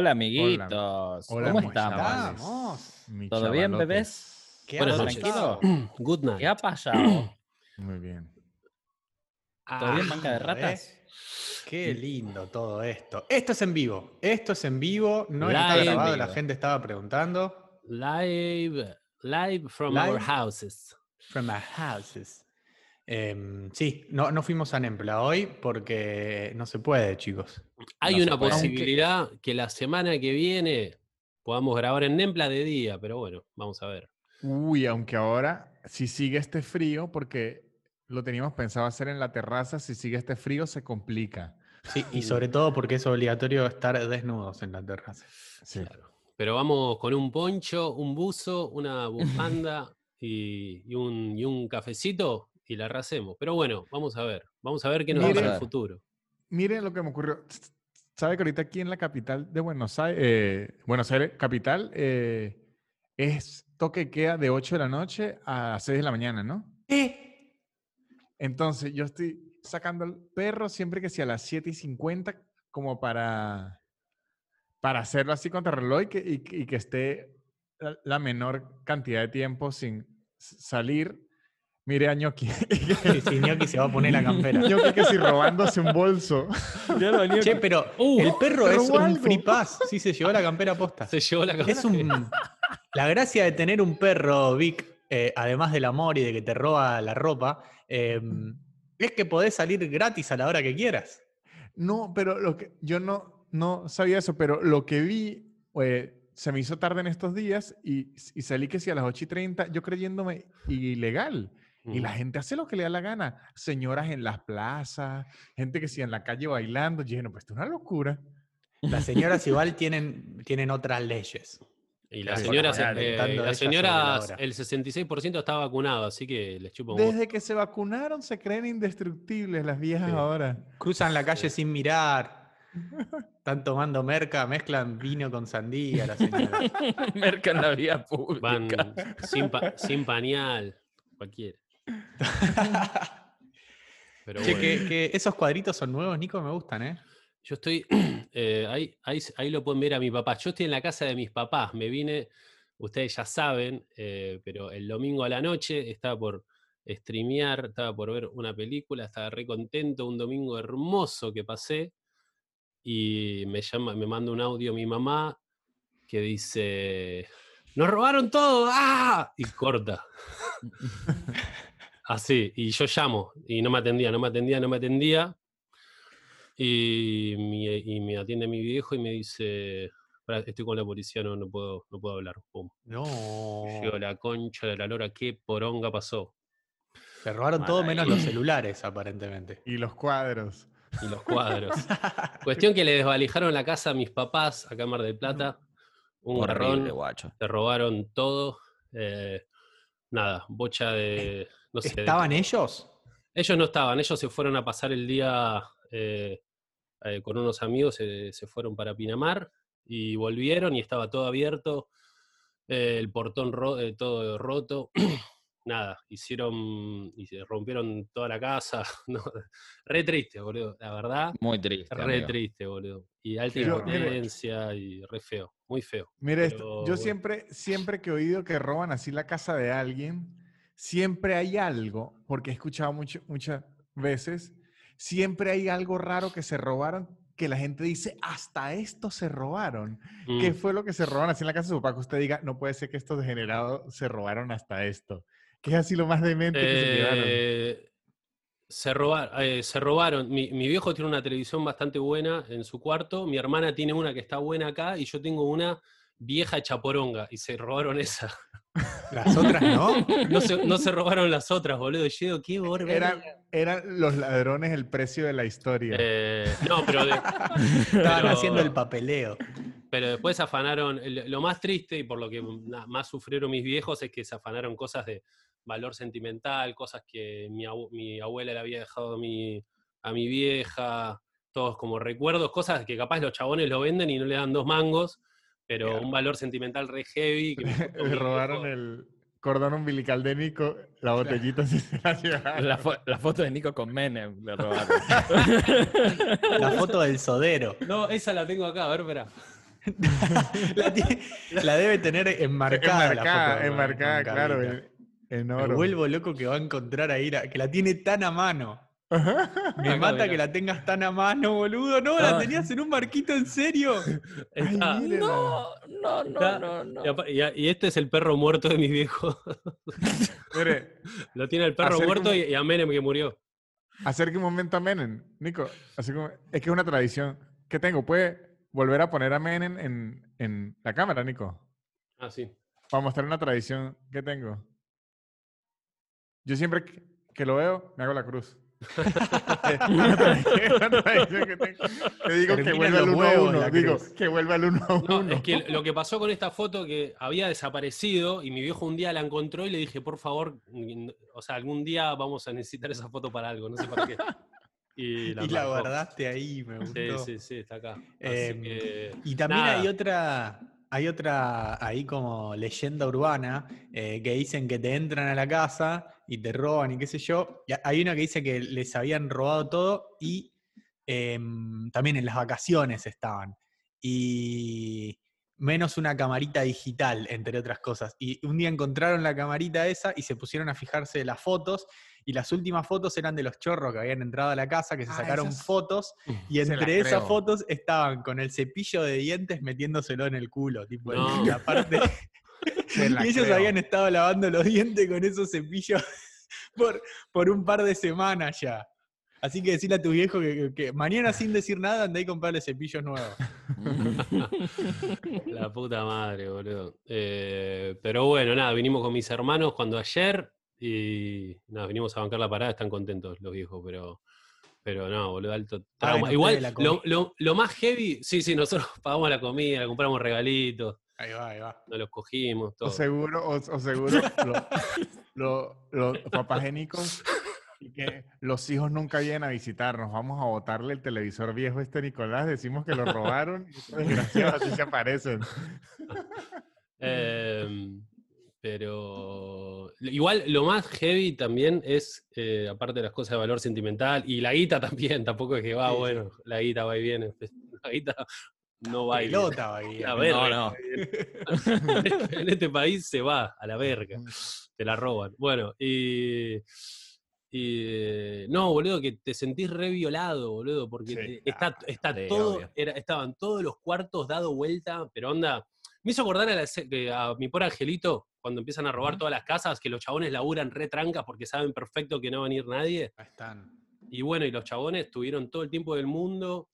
Hola, amiguitos. Hola, ¿Cómo estamos? Mi ¿Todo bien, bebés? ¿Qué ha tranquilo. pasado? Good night. ¿Qué ha pasado? Muy bien. ¿Todo bien, Ah, banca de ¿eh? ratas? Qué lindo todo esto. Esto es en vivo. Esto es en vivo. No está Live. grabado. La gente estaba preguntando. Live, live from Live. our houses. From my houses. Em, sí, no, no fuimos a Nempla hoy porque no se puede, chicos. Hay No una puede. posibilidad que la semana que viene podamos grabar en Nempla de día, pero bueno, vamos a ver. Uy, aunque ahora, si sigue este frío, porque lo teníamos pensado hacer en la terraza, si sigue este frío se complica. Sí, y sobre todo porque es obligatorio estar desnudos en la terraza. Sí. Claro. Pero vamos con un poncho, un buzo, una bufanda y, y un, y un cafecito y la arrasemos. Pero bueno, vamos a ver. Vamos a ver qué nos Mire- depara el futuro. Miren lo que me ocurrió. ¿Sabe que ahorita aquí en la capital de Buenos Aires, eh, Buenos Aires, capital, eh, es toque de queda de 8 de la noche a 6 de la mañana, ¿no? ¿Eh? Entonces, yo estoy sacando al perro siempre que sea a las 7 y 50, como para, para hacerlo así contra reloj y que, y que- y que esté la, menor cantidad de tiempo sin salir. Mire a Ñoqui. Sí, sí, Gnocchi se va a poner la campera. Ñoqui que si robándose un bolso. Che, pero Uh, el perro es un algo. free pass. Sí, se llevó la campera posta. Se llevó la Es un. La gracia de tener un perro, Vic, eh, además del amor y de que te roba la ropa, eh, es que podés salir gratis a la hora que quieras. No, pero lo que yo no, no sabía eso, pero lo que vi, eh, se me hizo tarde en estos días y, y salí que sí a las 8 y 30, yo creyéndome ilegal. Y la gente hace lo que le da la gana. Señoras en las plazas, gente que sí en la calle bailando. Yo dije, no, pues esto es una locura. Las señoras igual tienen, tienen otras leyes. Y las señoras, eh, las señoras, el 66% está vacunado, así que les chupo un. Desde que se vacunaron se creen indestructibles las viejas Sí. ahóra. Cruzan la calle sin mirar. Están tomando merca, mezclan vino con sandía las señoras. Merca en la vía Van pública. sin, pa- sin pañal, cualquiera. Pero Che, bueno, que, que esos cuadritos son nuevos, Nico, me gustan, ¿eh? yo estoy, eh, ahí, ahí, ahí lo pueden ver a mi papá. Yo estoy en la casa de mis papás, me vine, ustedes ya saben, eh, pero el domingo a la noche estaba por streamear, estaba por ver una película, estaba re contento, un domingo hermoso que pasé, y me llama, me manda un audio mi mamá que dice, nos robaron todo, ¡ah! Y corta. Así, y yo llamo, y no me atendía, no me atendía, no me atendía. Y, mi- y me atiende mi viejo y me dice, "Pará, estoy con la policía, no, no, puedo, no puedo hablar. Pum. No. Llego la concha de la lora, qué poronga pasó. Se robaron todo menos ahí. los celulares, aparentemente. Y los cuadros. Y los cuadros. Cuestión que le desvalijaron la casa a mis papás acá en Mar del Plata. Un Horrible, garrón, guacho. te robaron todo. eh, nada, bocha de... No sé, de ¿Estaban ellos? Ellos no estaban, ellos se fueron a pasar el día eh, eh, con unos amigos, eh, se fueron para Pinamar y volvieron y estaba todo abierto, eh, el portón ro- eh, todo roto. Nada, hicieron y se rompieron toda la casa. no, re triste, boludo, la verdad. Muy triste. Re amigo. triste, boludo. Y alta mire- impotencia y re feo, muy feo. Mira esto, yo bueno. siempre, siempre que he oído que roban así la casa de alguien, siempre hay algo, porque he escuchado mucho, muchas veces, siempre hay algo raro que se robaron, que la gente dice, hasta esto se robaron. ¿Qué Mm. fue lo que se robaron así en la casa de su papá? Que usted diga, no puede ser que estos degenerados se robaron hasta esto. Que es así lo más demente que se llevaron. Eh, se, robar- eh, se robaron. Mi, mi viejo tiene una televisión bastante buena en su cuarto. Mi hermana tiene una que está buena acá y yo tengo una vieja chaporonga y se robaron esa. Las otras no. No se, no se robaron las otras, boludo. Yo digo, qué borbe. Eran, eran los ladrones el precio de la historia. Eh, no, pero, de- Estaban Pero- haciendo el papeleo. pero después afanaron. Lo más triste y por lo que más sufrieron mis viejos es que se afanaron cosas de valor sentimental, cosas que mi, abu- mi abuela le había dejado a mi, a mi vieja, todos como recuerdos, cosas que capaz los chabones lo venden y no le dan dos mangos, pero Claro. un valor sentimental re heavy. Que me robaron el cordón umbilical de Nico, la botellita sí se la llevaron. La, fo- la foto de Nico con Menem le robaron. La foto del sodero. No, esa la tengo acá, a ver, espera. la, debe tener enmarcada. la foto enmarcada, enmarcada, claro, en, Me vuelvo loco que va a encontrar ahí, la- que la tiene tan a mano. Me mata mira. que la tengas tan a mano, boludo. No, la Ah. tenías en un marquito, ¿en serio? Está- Ay, mírenla. No, no, Está- no, no, no. y, este es el perro muerto de mis viejos. Mire, Lo tiene el perro muerto y, y a Menem que murió. acerque un momento a Menem, Nico. Así como, es que es una tradición que tengo. ¿Puede volver a poner a Menem en, en la cámara, Nico? Ah, sí. Para mostrar una tradición que tengo. Yo siempre que lo veo, me hago la cruz. Es una tradición, una tradición que tengo. Que digo que Terminan vuelva al los 1 a huevos 1. la Digo, cruz. que vuelva al 1 a 1. No, es que lo que pasó con esta foto que había desaparecido y mi viejo un día la encontró y le dije, por favor, o sea, algún día vamos a necesitar esa foto para algo, no sé para qué. Y la, y la marcó. guardaste ahí, me gustó. Sí, sí, sí, está acá. Así Em, que, Y también nada. hay otra, hay otra ahí como leyenda urbana eh, que dicen que te entran a la casa y te roban y qué sé yo. Hay una que dice que les habían robado todo y em, también en las vacaciones estaban. Y menos una camarita digital, entre otras cosas. Y un día encontraron la camarita esa y se pusieron a fijarse las fotos. Y las últimas fotos eran de los chorros que habían entrado a la casa, que se Ah, sacaron esas- fotos y Se la entre esas creo. fotos estaban con el cepillo de dientes metiéndoselo en el culo, tipo en No. la parte. Se la y ellos creo. habían estado lavando los dientes con esos cepillos por, por un par de semanas ya. Así que decirle a tu viejo que, que- que mañana sin decir nada andá y comprarle cepillos nuevos. La puta madre, boludo. Eh, pero bueno, nada, vinimos con mis hermanos cuando ayer y nada, vinimos a bancar la parada, están contentos los viejos, pero, pero no, boludo, alto trauma. Igual, lo, lo- lo más heavy, sí, sí, nosotros pagamos la comida, compramos regalitos, Ahí va, ahí va. nos los cogimos, O todo. seguro, o, o seguro lo- lo- los papagénicos y que los hijos nunca vienen a visitarnos. Vamos a botarle el televisor viejo a este Nicolás, decimos que lo robaron y desgraciados así se aparecen. Em, pero igual lo más heavy también es, eh, aparte de las cosas de valor sentimental, y la guita también, tampoco es que va, Sí, sí. bueno, la guita va y viene. La guita no va y viene. Pelota, va ahí. La verga. no. en este país se va a la verga. Te la roban. Bueno, y. y, no, boludo, que te sentís re violado, boludo, porque Sí, está, está sí, todo, era- estaban todos los cuartos dado vuelta, pero onda. Me hizo acordar a, la a mi por angelito, cuando empiezan a robar todas las casas, que los chabones laburan re trancas porque saben perfecto que no va a venir nadie. Ahí están. Y bueno, y los chabones tuvieron todo el tiempo del mundo.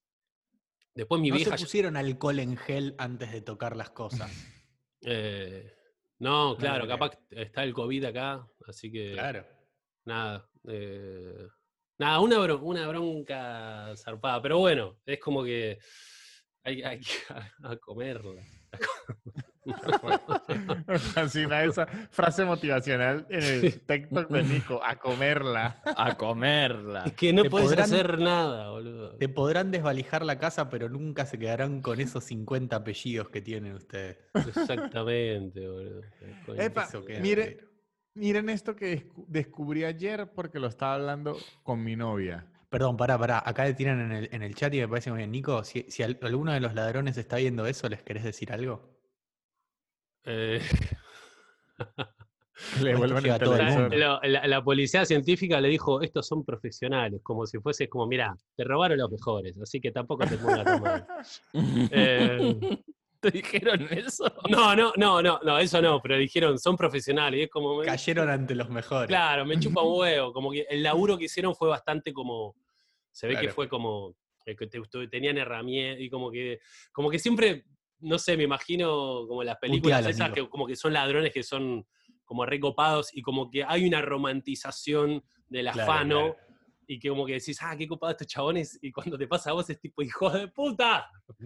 Después mi no vieja. se pusieron alcohol en gel antes de tocar las cosas. Eh, no, claro, capaz está el COVID acá, así que Claro. Nada. eh, nada, una, bron- una bronca zarpada, pero bueno, es como que hay, hay que a, a comerla. Así una esa frase motivacional en el TikTok de Nico, a comerla. A comerla. Es que no Te puedes podrán- hacer nada, boludo. Te podrán desvalijar la casa, pero nunca se quedarán con esos 50 apellidos que tienen ustedes. Exactamente, boludo. Epa, mire, miren esto que descu- descubrí ayer porque lo estaba hablando con mi novia. Perdón, pará, pará. Acá le tiran en el, en el chat y me parece muy bien. Nico, si, si al- alguno de los ladrones está viendo eso, ¿les querés decir algo? Eh, le vuelvan el a todo el televisor. mundo. la, la- la policía científica le dijo, estos son profesionales, como si fuese como, mira, te robaron los mejores, así que tampoco te pongas tan mal. Eh, ¿Te dijeron eso? No, no, no, no, no, eso no, pero dijeron, son profesionales, y es como, me- Cayeron ante los mejores. claro, me chupa un huevo, como que el laburo que hicieron fue bastante como, se ve que Claro. fue como, eh, que tenían herramientas, y como que, como que siempre, no sé, me imagino como las películas esas que como que son ladrones que son como recopados y como que hay una romantización del Claro, afano. claro. Y que como que decís, ah, qué copado estos chabones, y cuando te pasa a vos es tipo, hijo de puta,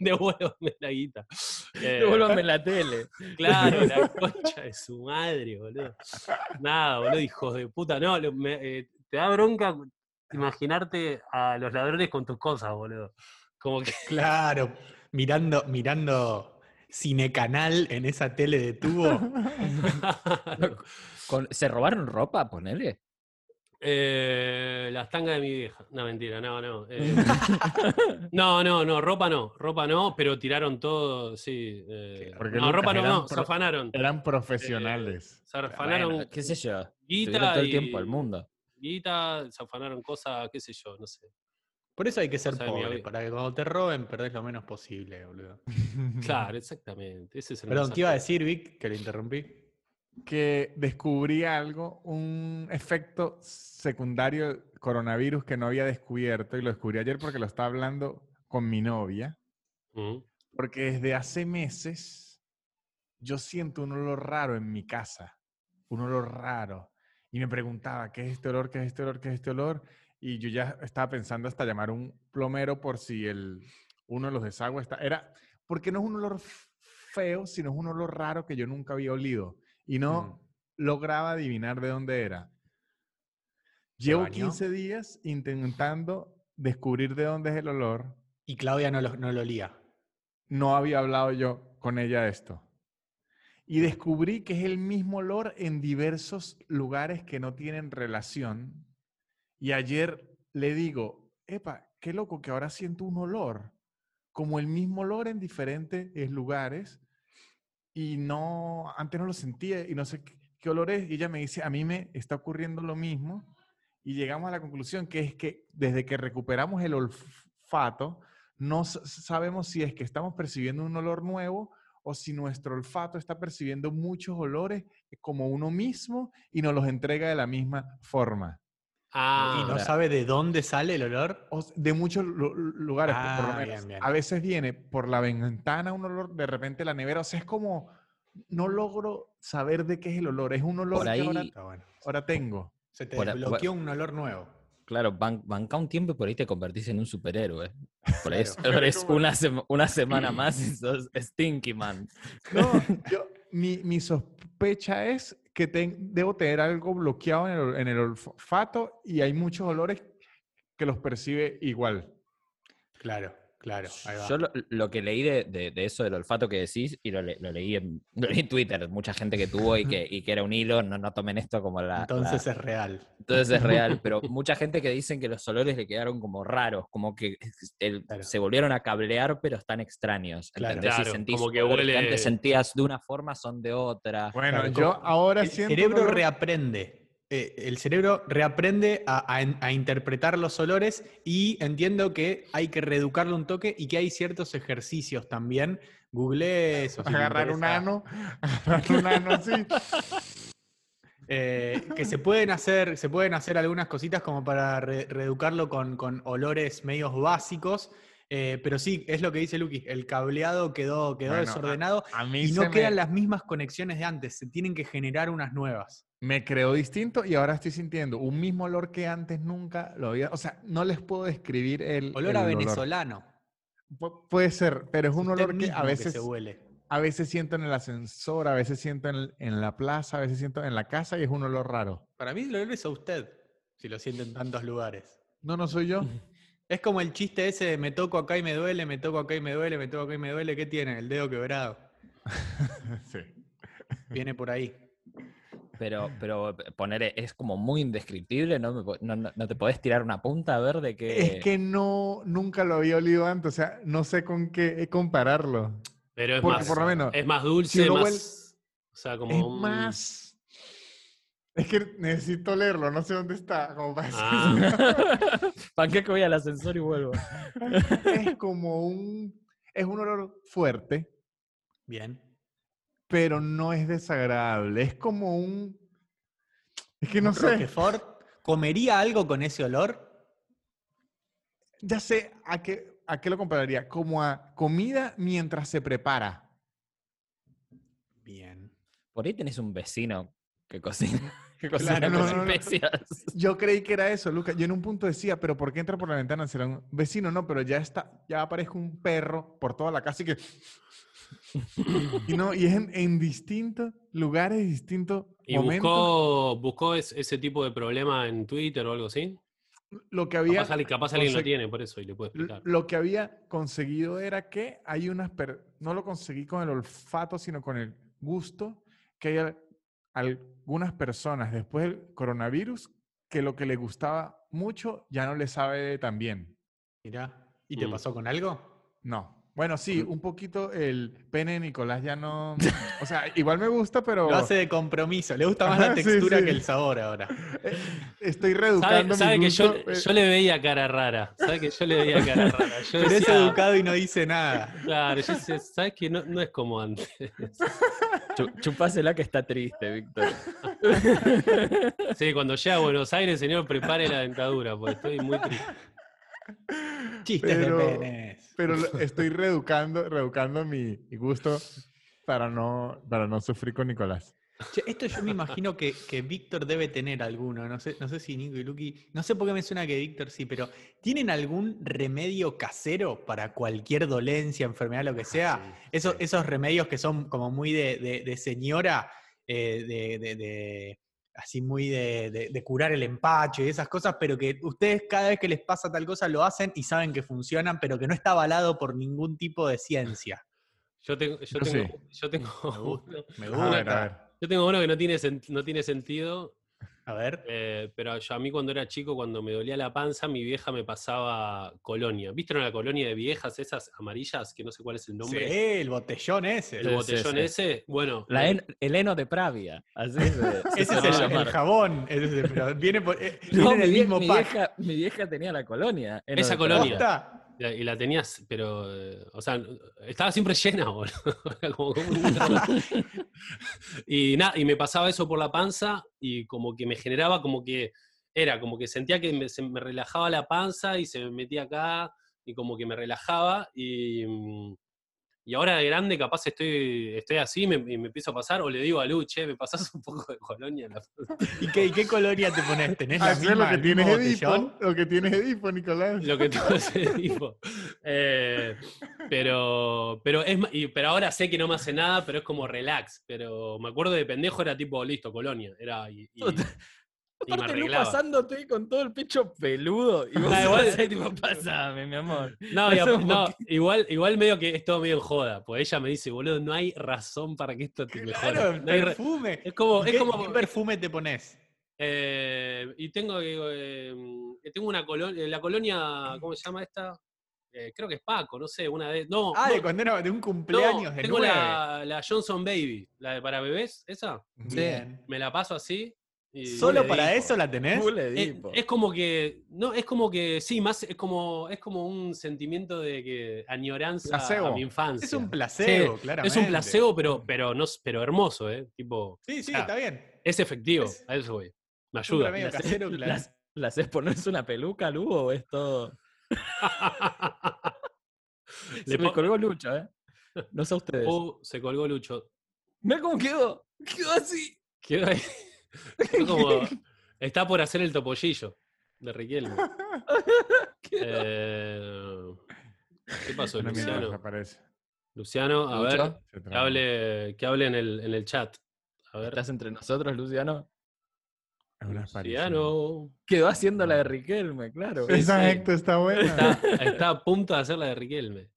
devuélvame la guita. Eh, Devuélvame la tele. Claro, la concha de su madre, boludo. Nada, boludo, hijos de puta. No, lo- me- eh, te da bronca imaginarte a los ladrones con tus cosas, boludo. Como que. Claro, mirando, mirando Cinecanal en esa tele de tubo. ¿Se robaron ropa? Ponele. Eh, las tangas de mi vieja. No, mentira, no, no. eh, no, no, no, ropa no, ropa no, pero tiraron todo, sí. eh, Porque, no, Lucas, ropa no, eran no, pro- se afanaron. Eran profesionales. Se afanaron Bueno, qué sé yo. guita todo el y- tiempo del mundo. guita, se afanaron cosas, qué sé yo, no sé. Por eso hay que ser pobre, para que cuando te roben perdés lo menos posible, boludo. Claro, exactamente. Ese es el Perdón, ¿qué iba a decir, Vic? Que lo interrumpí. Que descubrí algo, un efecto secundario del coronavirus que no había descubierto y lo descubrí ayer porque lo estaba hablando con mi novia, Mm. porque desde hace meses yo siento un olor raro en mi casa, un olor raro. Y me preguntaba, ¿qué es este olor? ¿Qué es este olor? ¿Qué es este olor? Y yo ya estaba pensando hasta llamar a un plomero por si el, uno de los desagües está... Era, porque no es un olor feo, sino es un olor raro que yo nunca había olido. Y no lograba adivinar de dónde era. ¿Se Llevo bañó? 15 días intentando descubrir de dónde es el olor. Y Claudia no lo, no lo olía. No había hablado yo con ella de esto. Y descubrí que es el mismo olor en diversos lugares que no tienen relación. Y ayer le digo, epa, qué loco que ahora siento un olor, como el mismo olor en diferentes lugares. Y no, antes no lo sentía y no sé qué, qué olor es. Y ella me dice, a mí me está ocurriendo lo mismo. Y llegamos a la conclusión que es que desde que recuperamos el olfato, no sabemos si es que estamos percibiendo un olor nuevo o si nuestro olfato está percibiendo muchos olores como uno mismo y nos los entrega de la misma forma. Ah, ¿Y no sabe de dónde sale el olor? O de muchos lu- lugares, por lo Ah, menos. bien, bien. A veces viene por la ventana un olor, de repente la nevera, o sea, es como, no logro saber de qué es el olor, es un olor Por que ahora, ahí- Está bueno. ahora tengo. Se te Por a- desbloqueó un olor nuevo. Claro, ban- banca un tiempo y por ahí te convertís en un superhéroe. Por ahí Claro. es, es una, sema- una semana más y sos Stinky Man. No, yo, mi, mi sospecha es que ten- debo tener algo bloqueado en el, en el olfato y hay muchos olores que los percibe igual. Claro, claro. Ahí va. Yo lo, lo que leí de, de- de eso del olfato que decís, y lo, le- lo leí, en, lo leí en Twitter, mucha gente que tuvo y que, y que era un hilo, no, no tomen esto como la... Entonces la- es real. entonces es real, pero mucha gente que dicen que los olores le quedaron como raros, como que el- Claro. se volvieron a cablear, pero están extraños. Claro. como que huele- antes sentías de una forma, son de otra. Bueno, Claro, yo como- ahora El siento un cerebro reaprende. Eh, el cerebro reaprende a, a en- a interpretar los olores y entiendo que hay que reeducarlo un toque y que hay ciertos ejercicios también. Google eso. si agarrar un ano, agarrar un ano así. Eh, que se pueden hacer, se pueden hacer algunas cositas como para re- reeducarlo con, con olores medios básicos. eh, pero sí, es lo que dice Lucky, el cableado quedó, quedó Bueno, desordenado A mí y no me- quedan las mismas conexiones de antes, se tienen que generar unas nuevas. Me creó distinto y ahora estoy sintiendo un mismo olor que antes nunca lo había. O sea, no les puedo describir el. Olor el a venezolano. Pu- puede ser, pero es un usted olor que a veces, se huele. a veces siento en el ascensor, a veces siento en, en la plaza, a veces siento en la casa y es un olor raro. Para mí olor es a usted, si lo siente en tantos lugares. No, no soy yo. Es como el chiste ese de me toco acá y me duele, me toco acá y me duele, me toco acá y me duele. ¿Qué tiene? El dedo quebrado. sí. Viene por ahí. Pero, pero poner es como muy indescriptible, ¿no? No, no- no te podés tirar una punta a ver de qué. Es que no, nunca lo había olido antes, o sea, no sé con qué compararlo. pero es Porque más, por lo menos, es más dulce, más. huele- o sea, como es un- más... Es que necesito leerlo, no sé dónde está. Como para Ah. ¿Para qué que voy al ascensor y vuelvo? es como un... Es un olor fuerte, Bien. Pero no es desagradable. Es como un... Es que no sé. Roquefort, ¿comería algo con ese olor? Ya sé a qué, a qué lo compararía. Como a comida mientras se prepara. Bien. Por ahí tenés un vecino que cocina, que cocina Claro, con no, no, no. especias. Yo creí que era eso, Lucas. Yo en un punto decía, pero ¿por qué entra por la ventana? Será un vecino, no, pero ya está, ya aparezco un perro por toda la casa y que. Y no, y es en, en distintos lugares, distintos ¿Y momentos. buscó, buscó es- ese tipo de problema en Twitter o algo así? Lo que había. Capaz, alguien- capaz alguien lo tiene, por eso, y le puede explicar. Lo que había conseguido era que hay unas, per- no lo conseguí con el olfato, sino con el gusto, que hay al- algunas personas después del coronavirus que lo que le gustaba mucho ya no le sabe tan bien. Mira. ¿Y te Mm. pasó con algo? No. Bueno, sí, un poquito el pene de Nicolás ya no. O sea, igual me gusta, pero Lo hace de compromiso. Le gusta más la sí, textura sí. que el sabor ahora. eh, estoy reeducando sabe mi que yo, gusto, eh, yo le veía cara rara. Sabe que yo le veía cara rara. Yo Pero es educado y no dice nada. Claro, yo decía, sabes que no, no es como antes. Chu- chupásela que está triste, Víctor. Sí, cuando llega a Buenos Aires, señor, prepare la dentadura, porque estoy muy triste. Chistes Pero- de penes. pero estoy reeducando, reeducando mi gusto para no, para no sufrir con Nicolás. Che, esto yo me imagino que, que Víctor debe tener alguno. No sé, no sé si Nico y Lucky. No sé por qué me suena que Víctor sí, pero ¿tienen algún remedio casero para cualquier dolencia, enfermedad, lo que sea? Sí, Esos, sí. esos remedios que son como muy de, de- de señora, eh, de- de- así muy de, de- de curar el empacho y esas cosas, pero que ustedes cada vez que les pasa tal cosa lo hacen y saben que funcionan, pero que no está avalado por ningún tipo de ciencia. Yo tengo, yo Yo tengo, sí. yo tengo Me gusta. uno, Me A gusta. ver, a ver. yo tengo uno que no tiene, no tiene sentido, A ver. eh, pero yo, a mí cuando era chico, cuando me dolía la panza, mi vieja me pasaba colonia. ¿Viste la colonia de viejas, esas amarillas, que no sé cuál es el Sí, nombre? el botellón ese. El Sí, sí, botellón sí. ese, bueno, La me- en- el heno de Pravia. Así se, se Ese es el, jabón. ese, pero viene, por- eh, No, viene en mi, el vie- mismo mi pack. vieja, mi vieja tenía la colonia. Esa colonia. Y la tenías, pero, o sea, estaba siempre llena, boludo. Como- y nada, y me pasaba eso por la panza y como que me generaba como que, era como que sentía que me, se me relajaba la panza y se me metía acá y como que me relajaba y, mm, y ahora de grande capaz estoy, estoy así me, y me empiezo a pasar o le digo a Lu, che, me pasás un poco de colonia en la panza?". ¿Y qué, y qué colonia te pones? ¿Tenés la misma, lo que tienes Edipo. Lo que tienes Edipo, Nicolás. lo que tú haces, tipo. Eh, pero, pero, es, y- pero ahora sé que no me hace nada, pero es como relax. Pero me acuerdo de pendejo era tipo, listo, colonia. Era, y, y- y me Aparte, Lu pasándote con todo el pecho peludo. Y vos Ah, igual- igual tipo, pasame, mi amor. No, no, igual, igual medio que es todo medio en joda. Pues ella me dice, boludo, no hay razón para que esto te mejore. Claro, No hay ra- perfume. es como, ¿Y es qué, como, qué perfume te pones? Eh, y tengo, eh, tengo una colonia, la colonia, ¿cómo se llama esta? Eh, creo que es Paco, no sé, una de... No, Ah, no, de cuando era de un no, cumpleaños de tengo la, la Johnson Baby, la de para bebés, esa. Bien. Me la paso así. Y- ¿Solo para eso la tenés? Bule es, es como que, no, es como que, sí, más, es como, es como un sentimiento de que añoranza a Placebo. mi infancia. Es un placebo, Sí, claramente. Es un placebo, pero, pero, no, pero hermoso, ¿eh? Tipo, Sí, sí, Ah, está bien. es efectivo, Es- a eso voy. Me Es un ayuda. ¿La casero, haces- claro. las- ¿La haces ponerse una peluca, Lu, o es todo...? Se me colgó Lucho, ¿eh? No sé ustedes. Uh, se colgó Lucho. Mira cómo quedó. Quedó así. Quedó ahí. Como- está por hacer el topollillo de Riquelme. Eh, ¿Qué pasó, Una Luciano? Luciano, a ver, que hable, que hable en, el, en el chat. A ver, ¿Estás entre nosotros, Luciano? Luciano. Quedó haciendo la de Riquelme, claro. Sí, sí. Exacto, está buena. Está, está a punto de hacer la de Riquelme.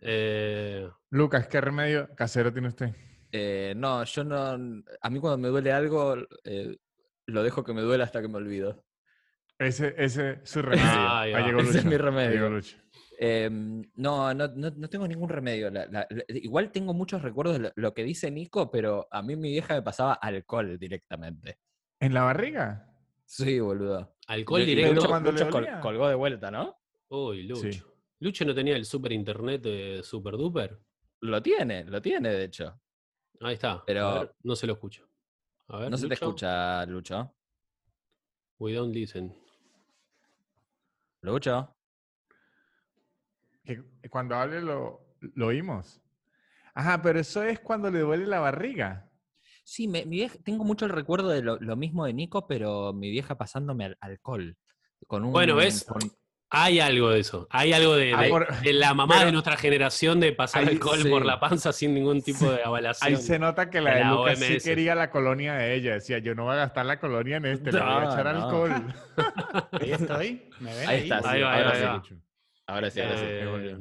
Eh, Lucas, ¿qué remedio casero tiene usted? Eh, no, yo no. A mí cuando me duele algo, eh, lo dejo que me duele hasta que me olvido. Ese, ese es su remedio. Va. llegó Ese es mi remedio. Em, no, no, no, no tengo ningún remedio. La- la- la- igual tengo muchos recuerdos de lo, que dice Nico, pero a mí mi vieja me pasaba alcohol directamente. ¿En la barriga? Sí, boludo. alcohol directo. Lucho, cuando Lucho col- colgó de vuelta, ¿no? Uy, Lucho. Sí. Lucho no tenía el super internet de Super Duper. Lo tiene, lo tiene, de hecho. Ahí está. Pero- A ver, no se lo escucho. A ver, No se te escucha, Lucho. We don't listen. Lucho. Que cuando hable lo, lo oímos. Ajá, pero eso es cuando le duele la barriga. Sí, me- mi vieja, tengo mucho el recuerdo de lo, lo mismo de Nico, pero mi vieja pasándome al- alcohol. Con un, Bueno, ¿ves? con- Hay algo de eso. Hay algo de, Ah, de- por- de la mamá de nuestra generación de pasar ahí alcohol sí. por la panza sin ningún tipo de avalación. Ahí se nota que la de la Lucas sí quería la colonia de ella. Decía, yo no voy a gastar la colonia en este, le voy a echar no. alcohol. Ahí estoy. ¿Me ven? Ahí está, sí, Ahí va, ahora sí. ahí va. Lucho. Ahora sí, ahora sí. Eh, volvió.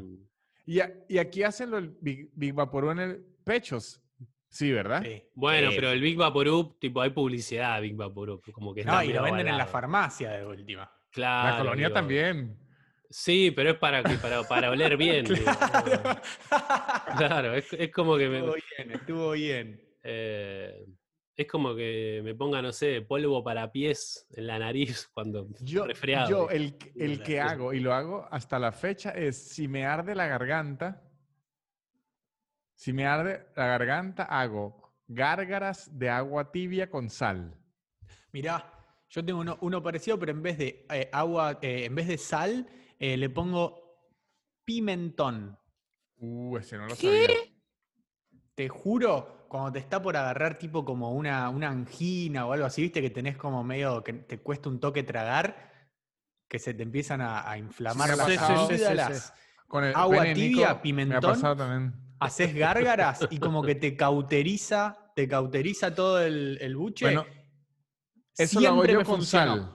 Y, a- y aquí hacen lo del Big, Big Vaporú en el pechos. Sí, ¿verdad? Sí. Bueno, Sí. pero el Big Vaporub, tipo, hay publicidad de Big Vaporub. Como que No, está y lo venden en la farmacia de última. Claro. La colonia digo, también. Sí, pero es para, que- para, para oler bien. Claro. Claro, es, es como que me, estuvo bien, estuvo bien. eh, es como que me ponga, no sé, polvo para pies en la nariz cuando Yo, resfriado. yo el, que- el que hago, y lo hago hasta la fecha, es si me arde la garganta, si me arde la garganta, hago gárgaras de agua tibia con sal. Mirá, yo tengo uno, uno parecido, pero en vez de eh, agua, eh, en vez de sal, eh, le pongo pimentón. Uh, ese no lo sabía. Te juro, cuando te está por agarrar tipo como una, una angina o algo así, viste que tenés como medio que te cuesta un toque tragar, que se te empiezan a, a inflamar las. Sí, sí. Con el Agua tibia, pimentón. Haces gárgaras y como que te cauteriza, te cauteriza todo el, el buche. Bueno, Eso lo hago yo me con funcionó. sal.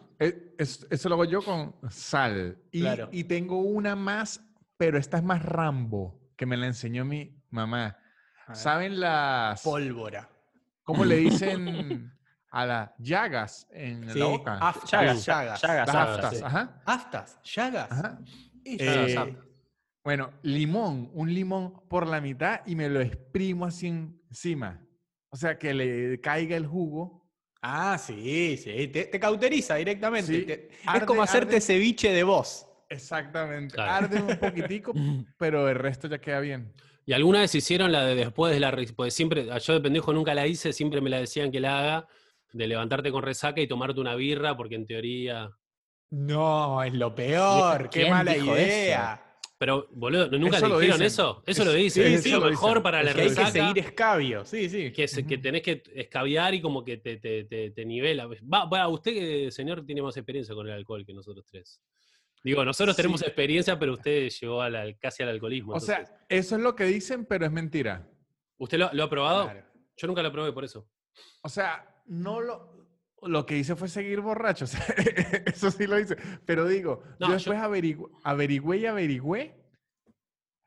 Es- Eso lo hago yo con sal. Y, Claro. y tengo una más, pero esta es más Rambo, que me la enseñó mi mamá. ¿Saben las... Pólvora. ¿Cómo le dicen a las llagas en Sí, la boca? aftas, Llagas, llagas. llagas, las llagas, aftas, sí. ajá, Aftas, llagas. ajá. Eh, aftas. bueno, limón, un limón por la mitad y me lo exprimo así encima. O sea, que le caiga el jugo. Ah, sí, sí. Te, te cauteriza directamente. Sí, Te- es como hacerte arde. ceviche de vos. Exactamente. Claro. Arde un poquitico, pero el resto ya queda bien. ¿Y alguna vez hicieron la de después de la re- Pues siempre, yo de pendejo nunca la hice, siempre me la decían que la haga, de levantarte con resaca y tomarte una birra, porque en teoría. No, es lo peor. Qué ¿Quién mala dijo idea. Pero, boludo, ¿nunca Eso le dijeron dicen. eso? Eso Es- lo dicen. sí, es sí, lo mejor dicen. para la Es Que hay que resaca. seguir escabio. Sí, sí. que, tenés que escabiar y como que te, te, te, te nivela. Va, va, usted, señor, tiene más experiencia con el alcohol que nosotros tres. Digo, nosotros tenemos Sí. experiencia, pero usted llegó al- casi al alcoholismo. O sea, eso es lo que dicen, pero es mentira. ¿Usted lo, lo ha probado? Claro. Yo nunca lo probé por eso. O sea, no lo. Lo que hice fue seguir borracho. o sea, eso sí lo hice. Pero digo, No, yo yo- después averigu- averigüé y averigüé.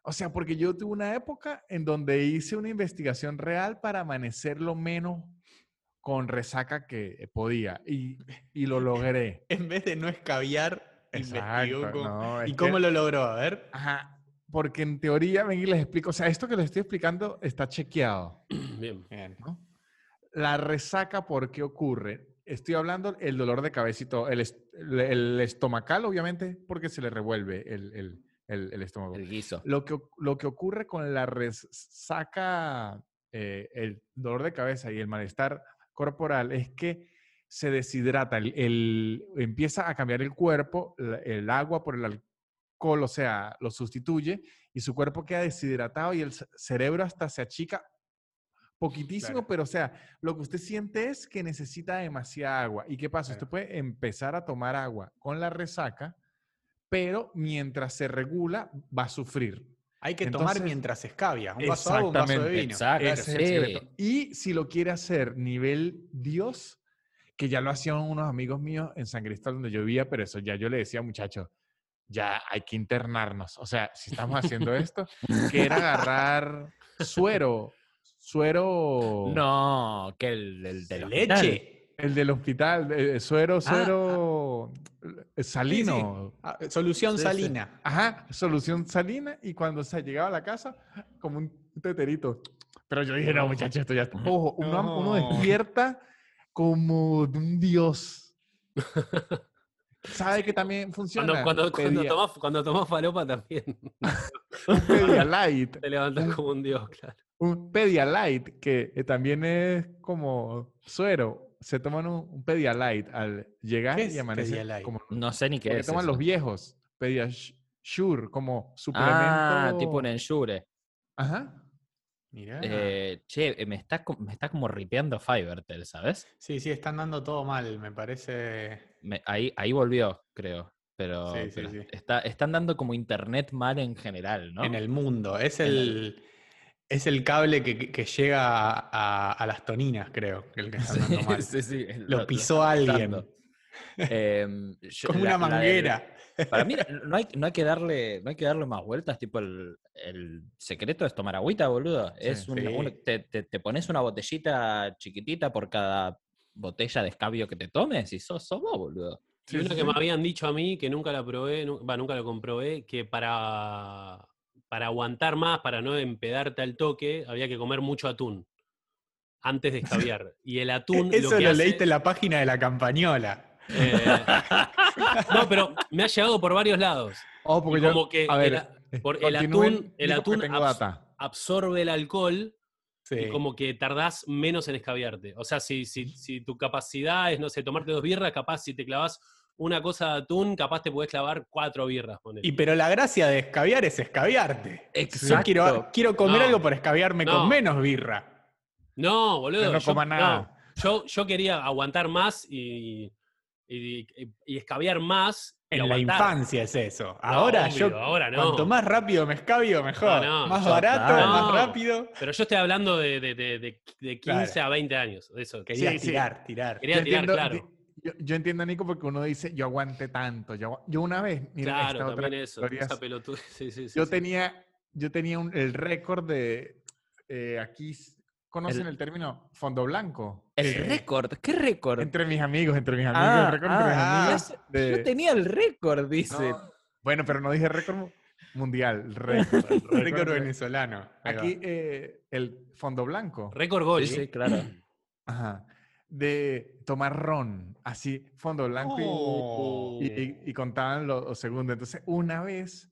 O sea, porque yo tuve una época en donde hice una investigación real para amanecer lo menos con resaca que podía. Y, y lo logré. En vez de no escabiar, investigó cómo- no, es ¿Y que- cómo lo logró? A ver. Ajá. Porque en teoría, ven y les explico. O sea, esto que les estoy explicando está chequeado. Bien. Bien. ¿no? La resaca, ¿por qué ocurre? Estoy hablando el dolor de todo. El, est- el- estomacal, obviamente, porque se le revuelve el, el- el- el estómago. El guiso. Lo que, oc- lo que ocurre con la resaca, eh, el dolor de cabeza y el malestar corporal es que se deshidrata, el, empieza a cambiar el cuerpo, el agua por el alcohol, o sea, lo sustituye y su cuerpo queda deshidratado y el ce- cerebro hasta se achica poquitísimo, Claro. pero o sea, lo que usted siente es que necesita demasiada agua. ¿Y qué pasa? Usted Claro. puede empezar a tomar agua con la resaca, pero mientras se regula va a sufrir. Hay que tomar mientras se escabia. Un vaso de agua, un vaso de Exactamente, vino. exacto. Ese es el sí. secreto. Y si lo quiere hacer nivel Dios, que ya lo hacían unos amigos míos en San Cristóbal donde yo vivía, pero eso ya yo le decía, muchachos, ya hay que internarnos. O sea, si estamos haciendo esto, que era agarrar suero, suero, No, que el, el del hospital. Leche. el del hospital, eh, suero, suero eh, Sí, sí. salino. Ah, Solución Sí, sí. salina. Ajá, solución salina y cuando se llegaba a la casa, como un teterito. Pero yo dije, no, muchachos, esto ya está. Ojo, uno, uno No. despierta como de un dios. ¿Sabe que también funciona? Cuando, cuando, cuando, tomás, cuando tomás falopa también un Pedialyte, te levantas como un dios, claro. Un Pedialyte, que eh, también es como suero. Se toman un, un Pedialyte al llegar ¿Qué y es Pedialyte? como No sé ni qué es. toman eso. los viejos. Pediasure, como suplemento. Ah, tipo un ensure. Ajá. Mirá. Eh, che, eh, me está, me está como ripeando Fivertel, ¿sabes? Sí, sí, están dando todo mal, me parece. Me- ahí, ahí volvió, creo. Pero, Sí, sí, pero sí. Está, están dando como internet mal en general, ¿no? En el mundo. Es el, es el cable que, que- llega a, a- a las toninas, creo. El que están dando mal. Sí, sí, Lo pisó alguien. yo- Como la- una la manguera. Para mí no hay, no hay que darle, no hay que darle más vueltas, tipo el, el secreto es tomar agüita, boludo. Es Sí. un- Sí. un- te, te- te pones una botellita chiquitita por cada botella de escabio que te tomes y sos, sos vos, boludo. Y sí, que me habían dicho a mí, que nunca la probé, va, nunca la comprobé, que para, para aguantar más, para no empedarte al toque, había que comer mucho atún antes de escabiar. Y el atún. Eso lo, lo, que hace- leíste en la página de la campañola. eh, no, pero me ha llegado por varios lados. Oh, porque Y yo- como que a ver, el a- por el atún, el atún abs- absorbe el alcohol Sí. y como que tardás menos en escabiarte. O sea, si, si, si tu capacidad es, no sé, tomarte dos birras, capaz si te clavas una cosa de atún, capaz te podés clavar cuatro birras. Y pero la gracia de escabiar es escabiarte. Yo Exacto. quiero, quiero comer No. algo por escabiarme No. con menos birra. No, boludo. Que no yo, coma nada. yo, yo quería aguantar más y, y, y escabiar más. y En la infancia es eso. Ahora obvio, yo, ahora no. cuanto más rápido me escabio, mejor. No, no, más yo- barato, más No. rápido. Pero yo estoy hablando de, de, de, de- de 15 Claro. a 20 años. de Eso. Quería Sí, sí. tirar, tirar. Quería Yo tirar, entiendo, claro. Yo, yo entiendo a Nico porque uno dice, yo aguanté tanto. Yo, yo una vez, miren Claro, esta otra también eso. historia, Esa pelotuda. Sí, sí, sí, yo sí. tenía, yo tenía un- el récord de, eh, aquí, ¿conocen El- el, término fondo blanco? El Eh, récord, ¿qué récord? Entre mis amigos, entre mis amigos, Ah, el récord entre mis ah, amigos. Yo tenía el récord, dice. No, bueno, pero no dije récord mu- mundial, récord. Récord venezolano. Aquí eh, el fondo blanco. Récord gol. Sí, sí, claro. Ajá. De tomar ron, así, fondo blanco y- Oh. y, y- y contaban los, los segundos. Entonces, una vez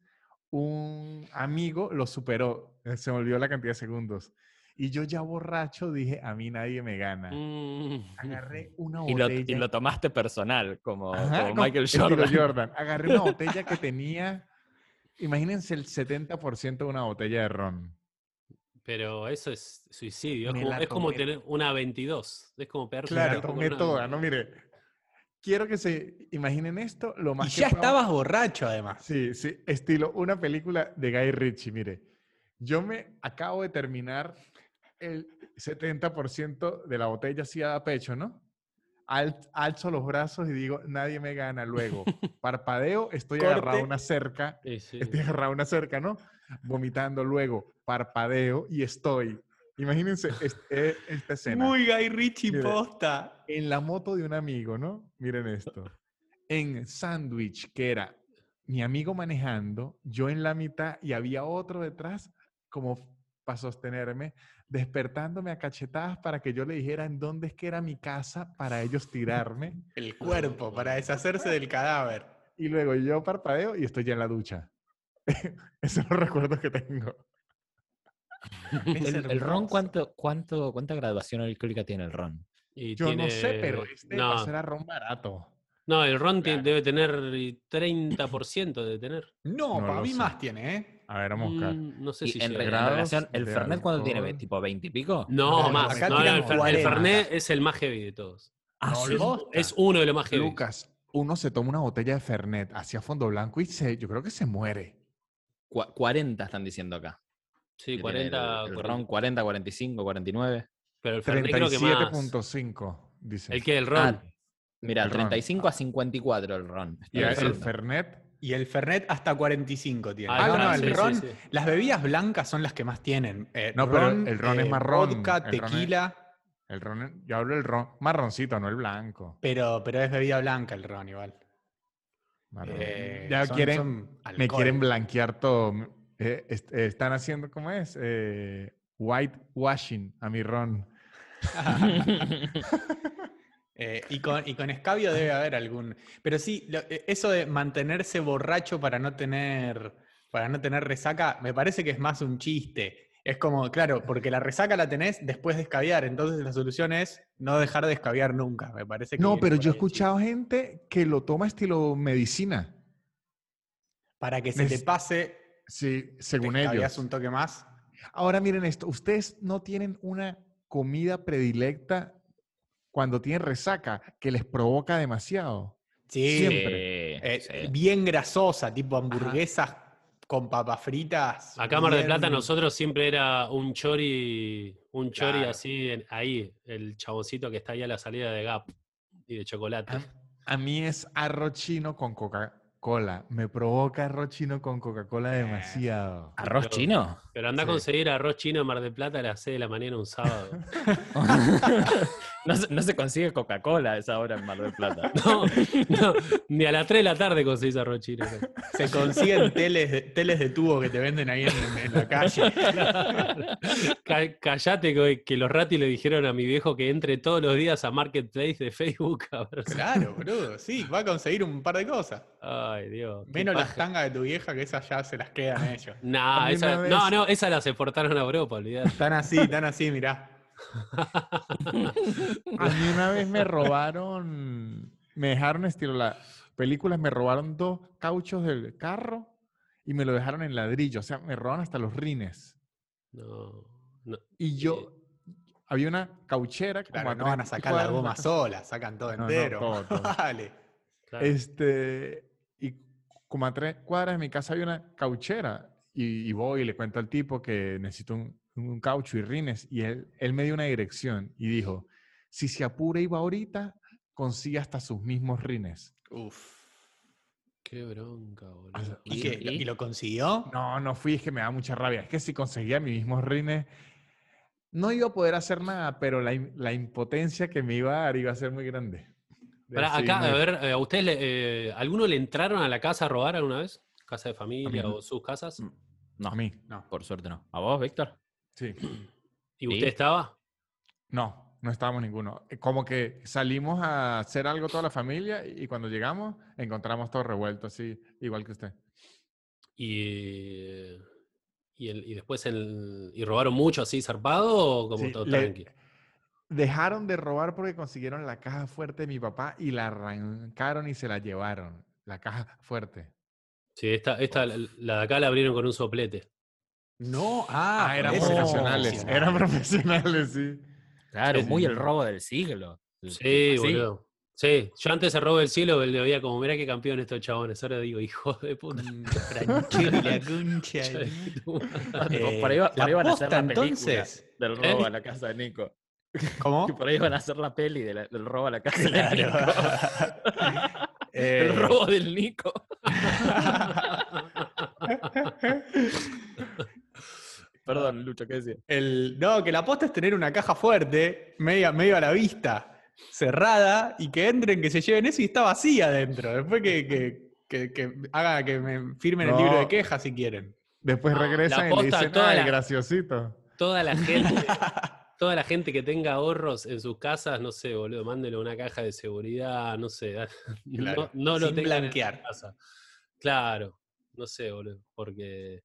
un amigo lo superó, eh, se me olvidó la cantidad de segundos. Y yo ya borracho dije, a mí nadie me gana. Mm. Agarré una Y lo, botella. y lo tomaste personal, como, Ajá, como Michael. Jordan. Agarré una botella que tenía, imagínense el 70% de una botella de ron. Pero eso es suicidio. Es como, es tener una 22. Es como pegarse un Claro, tomé una- toda, ¿no? Mire, quiero que se imaginen esto lo Y más que ya estabas borracho, además. Sí, sí, estilo una película de Guy Ritchie, mire. Yo me acabo de terminar el 70% de la botella así a pecho, ¿no? Al- alzo los brazos y digo, nadie me gana. Luego, parpadeo, estoy agarrado a una cerca, Sí, sí. estoy agarrado a una cerca, ¿no? Vomitando, luego, parpadeo y estoy. Imagínense es- eh, esta escena. Muy Guy Ritchie Mire. posta. En la moto de un amigo, ¿no? Miren esto. En sándwich, que era mi amigo manejando, yo en la mitad y había otro detrás como para sostenerme, despertándome a cachetadas para que yo le dijera en dónde es que era mi casa para ellos tirarme. El cuerpo, para deshacerse del cadáver. Y luego yo parpadeo y estoy ya en la ducha. Esos son los recuerdos que tengo. El, el ron. ¿cuánto, cuánto, ¿cuánta graduación alcohólica tiene el ron? Y Yo no sé, pero este no, era ron barato. no, el ron Claro. debe tener 30% de tener. No, No para mí sé. más tiene, ¿eh? A ver, vamos a buscar. Mm, no sé si en, relación, ¿el Fernet cuánto tiene? ¿Tipo 20 y pico? No, No, más. No, el, Fer- el 40. Fernet es el más heavy de todos. Ah, No, sí. Lucas. Es uno de los más heavy. Lucas, uno se toma una botella de Fernet hacia fondo blanco y se, yo creo que se muere. Cua- 40 están diciendo acá. Sí, que tiene 40. El, el 40. ron 40, 45, 49. Pero el Fernet creo que más. 37.5, dice. ¿El que ¿El ron? Ah, mira, El ron. 35 a 54 el ron. Y el. Fernet, Y el Fernet hasta 45 tiene. No, está, no, sí, el sí, ron. sí. Las bebidas blancas son las que más tienen. Eh, No, pero el ron es marrón, Vodka, el ron es- tequila. el ron, yo hablo del ron marroncito, no el blanco. Pero, pero es bebida blanca el ron igual. Eh, ya son- quieren, son me quieren blanquear todo. Eh, est- eh, están haciendo, ¿cómo es? Eh, whitewashing a mi ron. Eh, y, con, y con escabio debe haber algún. Pero sí, lo- eso de mantenerse borracho para no tener. Para no tener resaca, me parece que es más un chiste. Es como, claro, porque la resaca la tenés después de escabiar. Entonces la solución es no dejar de escabiar nunca. Me parece que. No, pero yo he escuchado gente que lo toma estilo medicina. Para que se te Neces- pase, Sí, te según ellos. un toque más. Ahora miren esto, ustedes no tienen una comida predilecta cuando tienen resaca que les provoca demasiado. Sí, Siempre. eh, sí. bien grasosa, tipo hamburguesas con papas fritas. Acá Mar del Plata nosotros siempre era un chori, un chori Claro. así, en- ahí, el chaboncito que está ahí a la salida de Gap y de chocolate. A, a mí es arroz chino con coca Coca-Cola. Me provoca arroz chino con Coca-Cola demasiado. ¿Arroz chino? Pero anda a conseguir arroz chino en Mar del Plata a las 6 de la mañana un sábado. no, se, no se consigue Coca-Cola a esa hora en Mar del Plata. No, no, ni a las 3 de la tarde conseguís arroz chino. Se consiguen teles de, teles de tubo que te venden ahí en, en la calle. Ca- Callate que, que los ratis le dijeron a mi viejo que entre todos los días a Marketplace de Facebook a ver si- Claro, boludo. Sí, va a conseguir un par de cosas. Ay, Dios. Menos las tangas de tu vieja, que esas ya se las quedan ellos. Nah, esa- no, vez- no, esas las exportaron a Europa, olvidate. Están así, están así, mirá. A mí una vez me robaron, me dejaron estilo las películas, me robaron dos cauchos del carro y me lo dejaron en ladrillo. O sea, me robaron hasta los rines. No, no. Y yo, había una cauchera como Claro, a no van a 30 sacar la goma sola, sacan todo No, no, entero. todo, todo. Dale. claro. Este, y como a tres cuadras de mi casa había una cauchera. Y, y voy y le cuento al tipo que necesito un, un caucho y rines. Y él, él me dio una dirección y dijo, si se apura y va ahorita, consigue hasta sus mismos rines. Uf. Qué bronca, boludo. O sea, ¿Y, ¿Y- qué? y? ¿Y lo consiguió? No, no fui, es que me da mucha rabia. Es que si conseguía mis mismos rines, no iba a poder hacer nada, pero la, la impotencia que me iba a dar iba a ser muy grande. Acá, a ver, eh, ¿a ustedes, eh, alguno le entraron a la casa a robar alguna vez? ¿Casa de familia o sus casas? Mm. No, A mí, No. por suerte no. ¿A vos, Víctor? sí. ¿Y ¿Sí? usted estaba? No, no estábamos ninguno. Eh, Como que salimos a hacer algo toda la familia y cuando llegamos encontramos todo revuelto, así, igual que usted. Y, y, el- y después el, ¿y robaron mucho así zarpado o como Sí, todo le- tranqui? Dejaron de robar porque consiguieron la caja fuerte de mi papá y la arrancaron y se la llevaron. La caja fuerte. Sí, esta, esta la, la de acá la abrieron con un soplete. No, ah, Ah, eran profesionales. profesional. Eran profesionales, sí. Claro, Sí, muy sí. el robo del siglo. Sí, Así. boludo. Sí, yo antes de robo del cielo le veía como, mirá qué campeón estos chabones. Ahora digo, hijo de puta. Mm, la concha. Eh, por ahí, va- la por ahí van a hacer la película entonces. del ¿Eh? robo a la casa de Nico. ¿Cómo? Y por ahí van a hacer la peli de la- del robo a la casa de. Nico. Eh, El robo del Nico. Perdón, Lucho, ¿qué decía? el- no, que la aposta es tener una caja fuerte, media, medio a la vista, cerrada, y que entren, que se lleven eso y está vacía adentro. Después que, que, que, que haga que me firmen el libro de quejas si quieren. Después No, regresan y le dicen, toda ay, la- graciosito. Toda la gente, toda la gente que tenga ahorros en sus casas, no sé, boludo, mándele una caja de seguridad, no sé. Claro, No, no lo en blanquear. su casa. Claro, no sé, boludo, porque,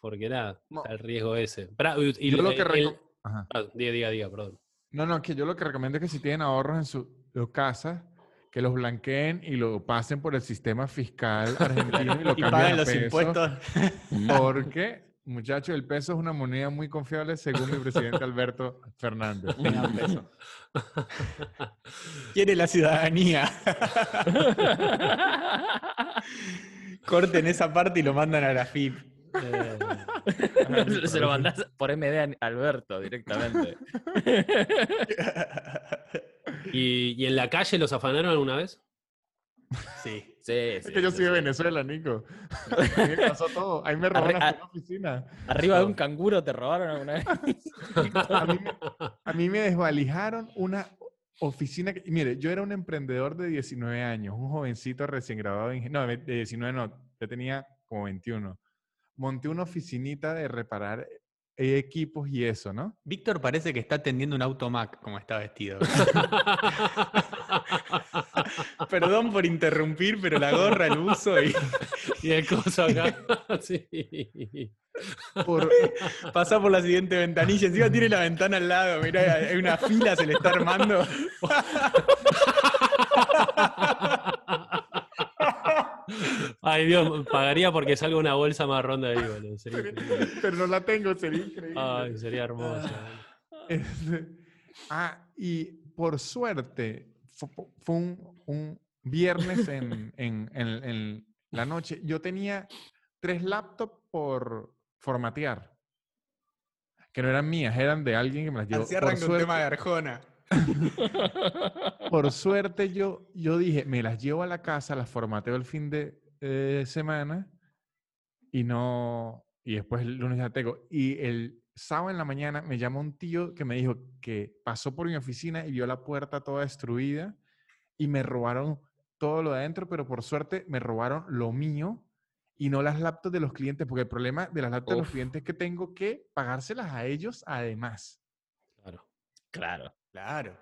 porque nada, No. está el riesgo ese. Y- y Yo lo el- que el- reco- Ajá. ah, diga, diga, diga, perdón. No, no, que yo lo que recomiendo es que si tienen ahorros en su, su casa, que los blanqueen y lo pasen por el sistema fiscal argentino y lo Y cambien paguen a los peso, impuestos. Porque, muchachos, el peso es una moneda muy confiable según mi presidente Alberto Fernández. Peso. Quiere la ciudadanía. Corten esa parte y lo mandan a la FIP. Eh, Se lo mandás por MD a Alberto directamente. ¿y, y en la calle los afanaron alguna vez? Sí. Sí, Es sí, que yo sí, soy de. Venezuela, Nico. A mí me pasó todo. Ahí me robaron Arre- hasta una oficina. Arriba de un canguro te robaron alguna vez. A mí, me, a mí me desvalijaron una oficina. Que, mire, yo era un emprendedor de 19 años, un jovencito recién graduado de No, de 19 no, yo tenía como 21. Monté una oficinita de reparar equipos y eso, ¿no? Víctor parece que está atendiendo un automac como está vestido. Perdón por interrumpir, pero la gorra, el uso y y el coso acá. sí. Por, pasa por la siguiente ventanilla. Encima tiene la ventana al lado. Mirá, hay una fila, se le está armando. Ay, Dios, pagaría porque salga una bolsa marrón de ahí, boludo. Sería, increíble. pero no la tengo, sería increíble. Ay, sería hermoso. boludo. Este, ah, y por suerte, fu- fue un, un viernes en, en- en- en la noche. Yo tenía tres laptops por formatear, que no eran mías, eran de alguien que me las llevó. Así arranca un tema de Arjona. Por suerte yo, yo dije, me las llevo a la casa, las formateo el fin de eh, semana y no, y después el lunes ya tengo. Y el sábado en la mañana me llamó un tío que me dijo que pasó por mi oficina y vio la puerta toda destruida y me robaron todo lo de adentro, pero por suerte me robaron lo mío y no las laptops de los clientes, porque el problema de las laptops de los clientes es que tengo que pagárselas a ellos además. Claro. Claro. Claro.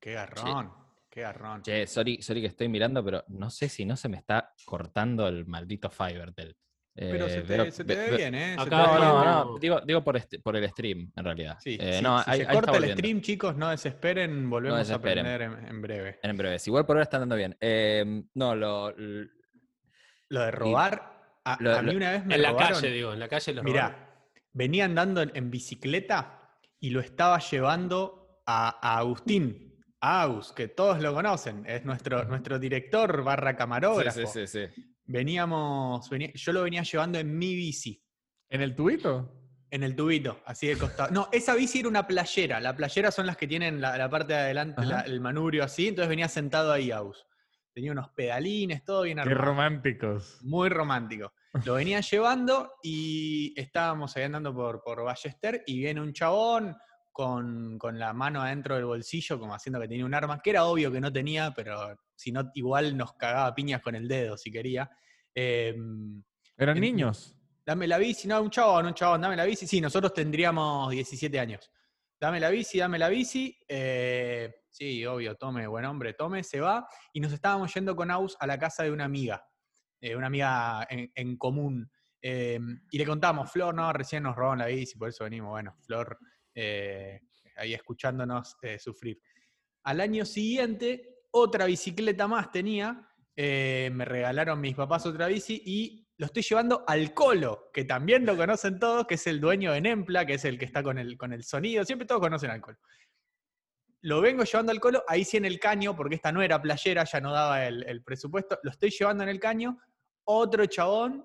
Qué garrón. Qué garrón. Che, sorry, sorry que estoy mirando, pero no sé si no se me está cortando el maldito Fivertel. Pero se Eh, te, veo- se te ve- bien, ¿eh? Acá No, no, bien. no. Digo, digo por, este- por el stream, en realidad. Sí, Eh, sí, no, si ahí- se ahí corta el volviendo. stream, chicos, no desesperen. Volvemos desesperen. a aprender en, en breve. En breves. Igual por ahora está andando bien. Eh, no, lo, Lo de robar, a, lo- a mí lo- una vez me En la calle, digo, en la calle los robaron. Mirá, venía andando en, en bicicleta y lo estaba llevando a, a Agustín. Agus, que todos lo conocen. Es nuestro, nuestro director barra camarógrafo. Sí, sí, sí, sí. Veníamos, venía- yo lo venía llevando en mi bici. ¿En el tubito? En el tubito, así de costado. No, esa bici era una playera. La playera son las que tienen la, la parte de adelante, la- el manubrio así. Entonces venía sentado ahí Agus. Tenía unos pedalines, todo bien Qué armado. románticos. Muy romántico. Lo venía llevando y estábamos ahí andando por, por Ballester y viene un chabón con, con la mano adentro del bolsillo, como haciendo que tenía un arma, que era obvio que no tenía, pero si no, igual nos cagaba piñas con el dedo si quería. Em, ¿Eran En- niños? dame la bici, no, un chabón, un chabón, dame la bici. Sí, nosotros tendríamos 17 años. Dame la bici, dame la bici. Eh, sí, obvio, tome, buen hombre, tome, se va. Y nos estábamos yendo con Aus a la casa de una amiga, eh, una amiga en, en común. Eh, y le contamos, Flor, no, recién nos robaron la bici, por eso venimos, bueno, Flor, eh, ahí escuchándonos eh, sufrir. Al año siguiente, otra bicicleta más tenía, eh, me regalaron mis papás otra bici y lo estoy llevando al Colo, que también lo conocen todos, que es el dueño de Nempla, que es el que está con el, con el sonido, siempre todos conocen al Colo. Lo vengo llevando al Colo, ahí sí en el caño, porque esta no era playera, ya no daba el, el presupuesto, lo estoy llevando en el caño, otro chabón,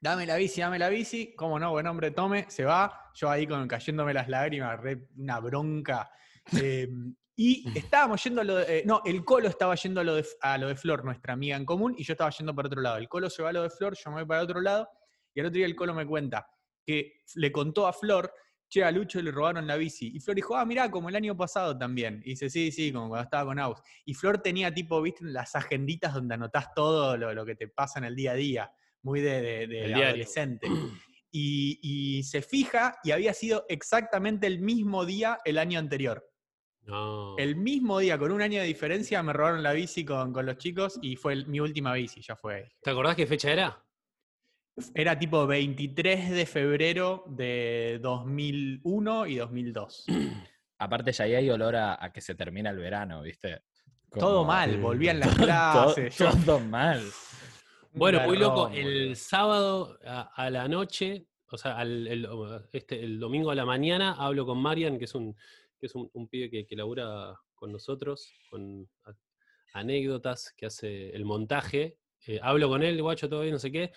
dame la bici, dame la bici, cómo no, buen hombre, tome, se va, yo ahí con, cayéndome las lágrimas, re- una bronca. eh, y estábamos yendo a lo de, eh, no, el Colo estaba yendo a lo, de, a lo de Flor, nuestra amiga en común, y yo estaba yendo para otro lado. El Colo se va a lo de Flor, yo me voy para otro lado, y al otro día el Colo me cuenta que le contó a Flor, che, a Lucho le robaron la bici. Y Flor dijo, ah, mirá, como el año pasado también. Y dice, sí, sí, como cuando estaba con Aus. Y Flor tenía tipo, viste, las agenditas donde anotás todo lo, lo que te pasa en el día a día, muy de, de- de adolescente. Y, y se fija y había sido exactamente el mismo día el año anterior. No. El mismo día, con un año de diferencia, me robaron la bici con, con los chicos y fue el- mi última bici, ya fue. ¿Te acordás qué fecha era? Era tipo 23 de febrero de 2001 y 2002. Aparte ya ahí hay olor a, a que se termina el verano, ¿viste? Todo mal, volvían las todo, clases. yo- todo mal. Bueno, muy loco. garrón, El sábado a, a la noche, o sea, al- el, este, el domingo a la mañana, hablo con Marian, que es un, que es un, un pibe que, que labura con nosotros, con a- anécdotas, que hace el montaje. Eh, hablo con él, guacho, todo bien, no sé qué.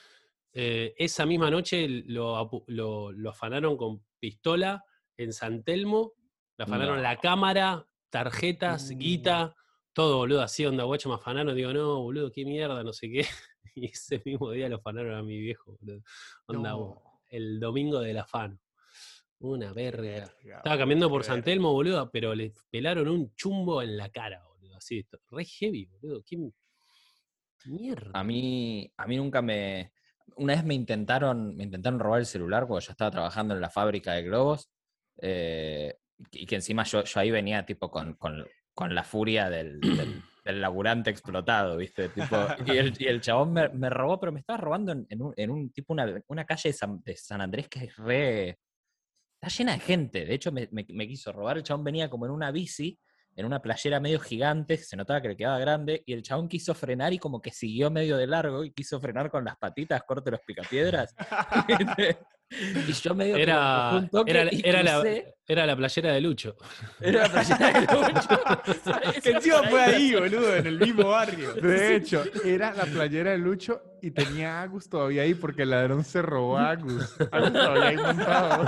Eh, esa misma noche lo, lo, lo afanaron con pistola en San Telmo, le afanaron No. la cámara, tarjetas, guita, todo, boludo, así, onda, guacho, me afanaron. Digo, no, boludo, qué mierda, no sé qué. Y ese mismo día lo afanaron a mi viejo, boludo. Onda, No, el domingo del afano. Una verga. verga, Estaba cambiando por San verga. Telmo, boludo, pero le pelaron un chumbo en la cara, boludo. Así, esto, re heavy, boludo. ¿Qué mierda? A mí, a mí nunca me. Una vez me intentaron, me intentaron robar el celular cuando yo estaba trabajando en la fábrica de globos. eh, y que encima yo, yo ahí venía tipo con, con- con la furia del, del- del laburante explotado, ¿viste? Tipo, y, el, y el chabón me, me robó, pero me estaba robando en, en un, en un tipo una, una calle de San, de San Andrés que es re. Está llena de gente. De hecho, me, me- me quiso robar. El chabón venía como en una bici en una playera medio gigante, se notaba que le quedaba grande, y el chabón quiso frenar y como que siguió medio de largo y quiso frenar con las patitas, corte los picapiedras. y yo medio que Era, toque era, y era la, era la playera de Lucho. Era la playera de Lucho. Que encima fue ahí ahí, boludo, en el mismo barrio. De hecho, era la playera de Lucho y tenía a Agus todavía ahí porque el ladrón se robó a Agus. Agus todavía ahí montado.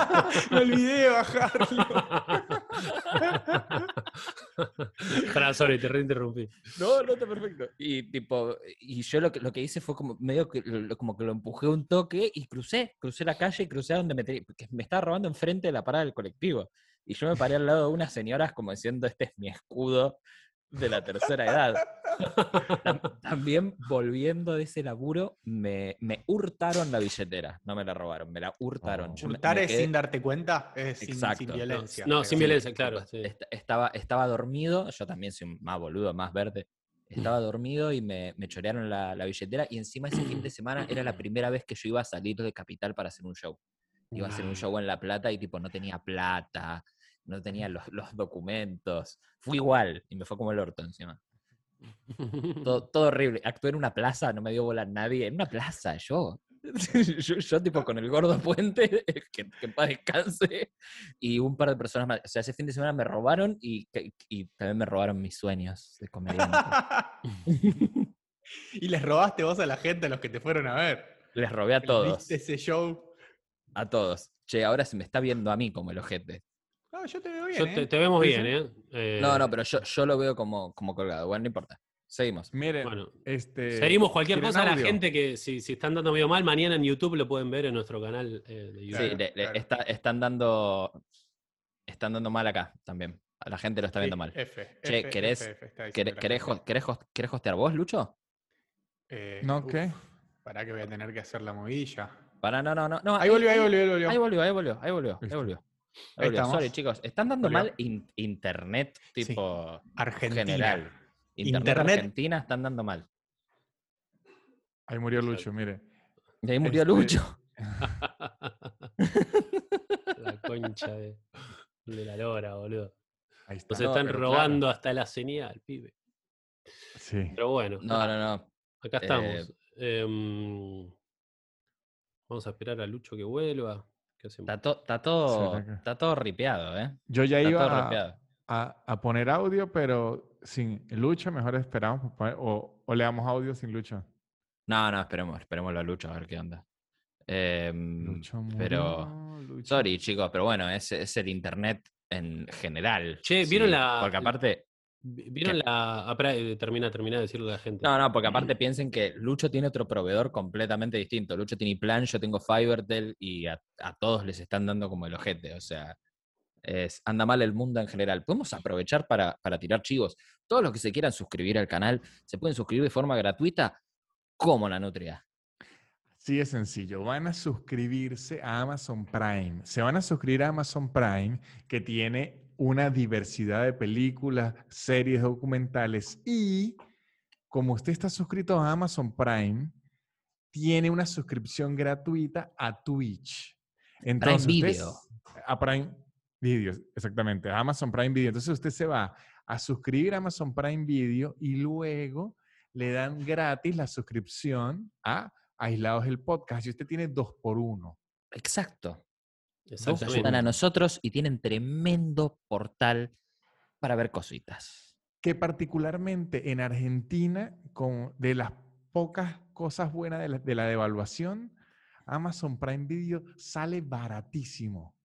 Me olvidé de bajarlo. Pará, sorry, te reinterrumpí. No, no está perfecto. Y tipo, y yo lo que, lo que hice fue como medio que lo, como que lo empujé un toque y crucé, crucé la calle y crucé a donde me tenía, porque me estaba robando enfrente de la parada del colectivo. Y yo me paré al lado de unas señoras como diciendo, este es mi escudo de la tercera edad. Tam- También volviendo de ese laburo, me, me hurtaron la billetera. No me la robaron, me la hurtaron. Yo Hurtar me es quedé- sin darte cuenta, es sin, sin Exacto. No, violencia. no, sin violencia, claro. sí. Est- estaba, estaba dormido, yo también soy un más boludo, más verde. Estaba dormido y me, me chorearon la, la billetera y encima ese fin de semana era la primera vez que yo iba a salir de Capital para hacer un show. Iba a hacer un Mm. show en La Plata y tipo no tenía plata, no tenía los, los documentos. Fui igual y me fue como el orto encima. Todo, todo horrible. Actué en una plaza, no me dio bola nadie. En una plaza, yo. yo, yo, tipo con el gordo puente, que, que en paz descanse, y un par de personas más. O sea, ese fin de semana me robaron y, y también me robaron mis sueños de comediante. y les robaste vos a la gente, a los que te fueron a ver. Les robé a todos. diste ese show. A todos. Che, ahora se me está viendo a mí como el ojete. No, yo te veo bien. Yo ¿eh? te, te vemos bien. ¿eh? Eh, No, no, pero yo, yo lo veo como, como colgado. Bueno, no importa. Seguimos. Miren, Bueno, este. seguimos cualquier ¿quieren cosa. La audio? gente que si, si están dando medio mal, mañana en YouTube lo pueden ver en nuestro canal eh, de YouTube. Sí, Claro, le- le- claro. está- están dando. Están dando mal acá también. A la gente lo está viendo Sí, mal. F, Che, F, ¿querés- F, F, está diciendo ¿Querés, la querés, gente. ho- querés host- querés hostear vos, Lucho? Eh, ¿No uf, qué? Pará que voy a tener que hacer la movilla. Para, no, no, no. no Ahí volvió, ahí volvió, ahí volvió. Ahí volvió, ahí volvió, ahí volvió, ahí volvió. Ahí estamos. Sorry, chicos. Están dando mal in- internet Sí. tipo Argentina. general. Internet, Internet- Argentina están dando mal. Ahí murió Lucho, mire. Y ahí murió Este- Lucho. la concha de, de la lora, boludo. Ahí está. Nos No, están robando hasta la señal, pibe. Sí. Pero bueno, No, no, no. acá eh, estamos. Em, vamos a esperar a Lucho que vuelva. ¿Qué hacemos? Está, to- está todo, está todo ripeado, ¿eh? Yo ya Está iba a, a- a poner audio, pero sin Lucho, mejor esperamos. poner- o, o le damos audio sin Lucho. No, no, esperemos, esperemos a Lucho a ver qué onda. Em, Lucho pero, sorry, chicos, pero bueno, es, es el internet en general. Che, ¿vieron la- Porque aparte, Vi- ¿Vieron la. ah, eh, termina, termina de decirle a la gente. no, no, porque aparte piensen que Lucho tiene otro proveedor completamente distinto. Lucho tiene plan, yo tengo Fivertel y a, a todos les están dando como el ojete. O sea, es, anda mal el mundo en general. Podemos aprovechar para, para tirar chivos. Todos los que se quieran suscribir al canal se pueden suscribir de forma gratuita como la Nutria. Sí, es sencillo. Van a suscribirse a Amazon Prime. Se van a suscribir a Amazon Prime, que tiene una diversidad de películas, series documentales y como usted está suscrito a Amazon Prime, tiene una suscripción gratuita a Twitch. Entonces, usted Video. A Prime Video, exactamente. A Amazon Prime Video. Entonces usted se va a suscribir a Amazon Prime Video y luego le dan gratis la suscripción a Aislados el Podcast. Y usted tiene dos por uno. Exacto. Nos Exactamente. ayudan a nosotros y tienen tremendo portal para ver cositas. Que particularmente en Argentina, con, de las pocas cosas buenas de la, de la devaluación, Amazon Prime Video sale baratísimo.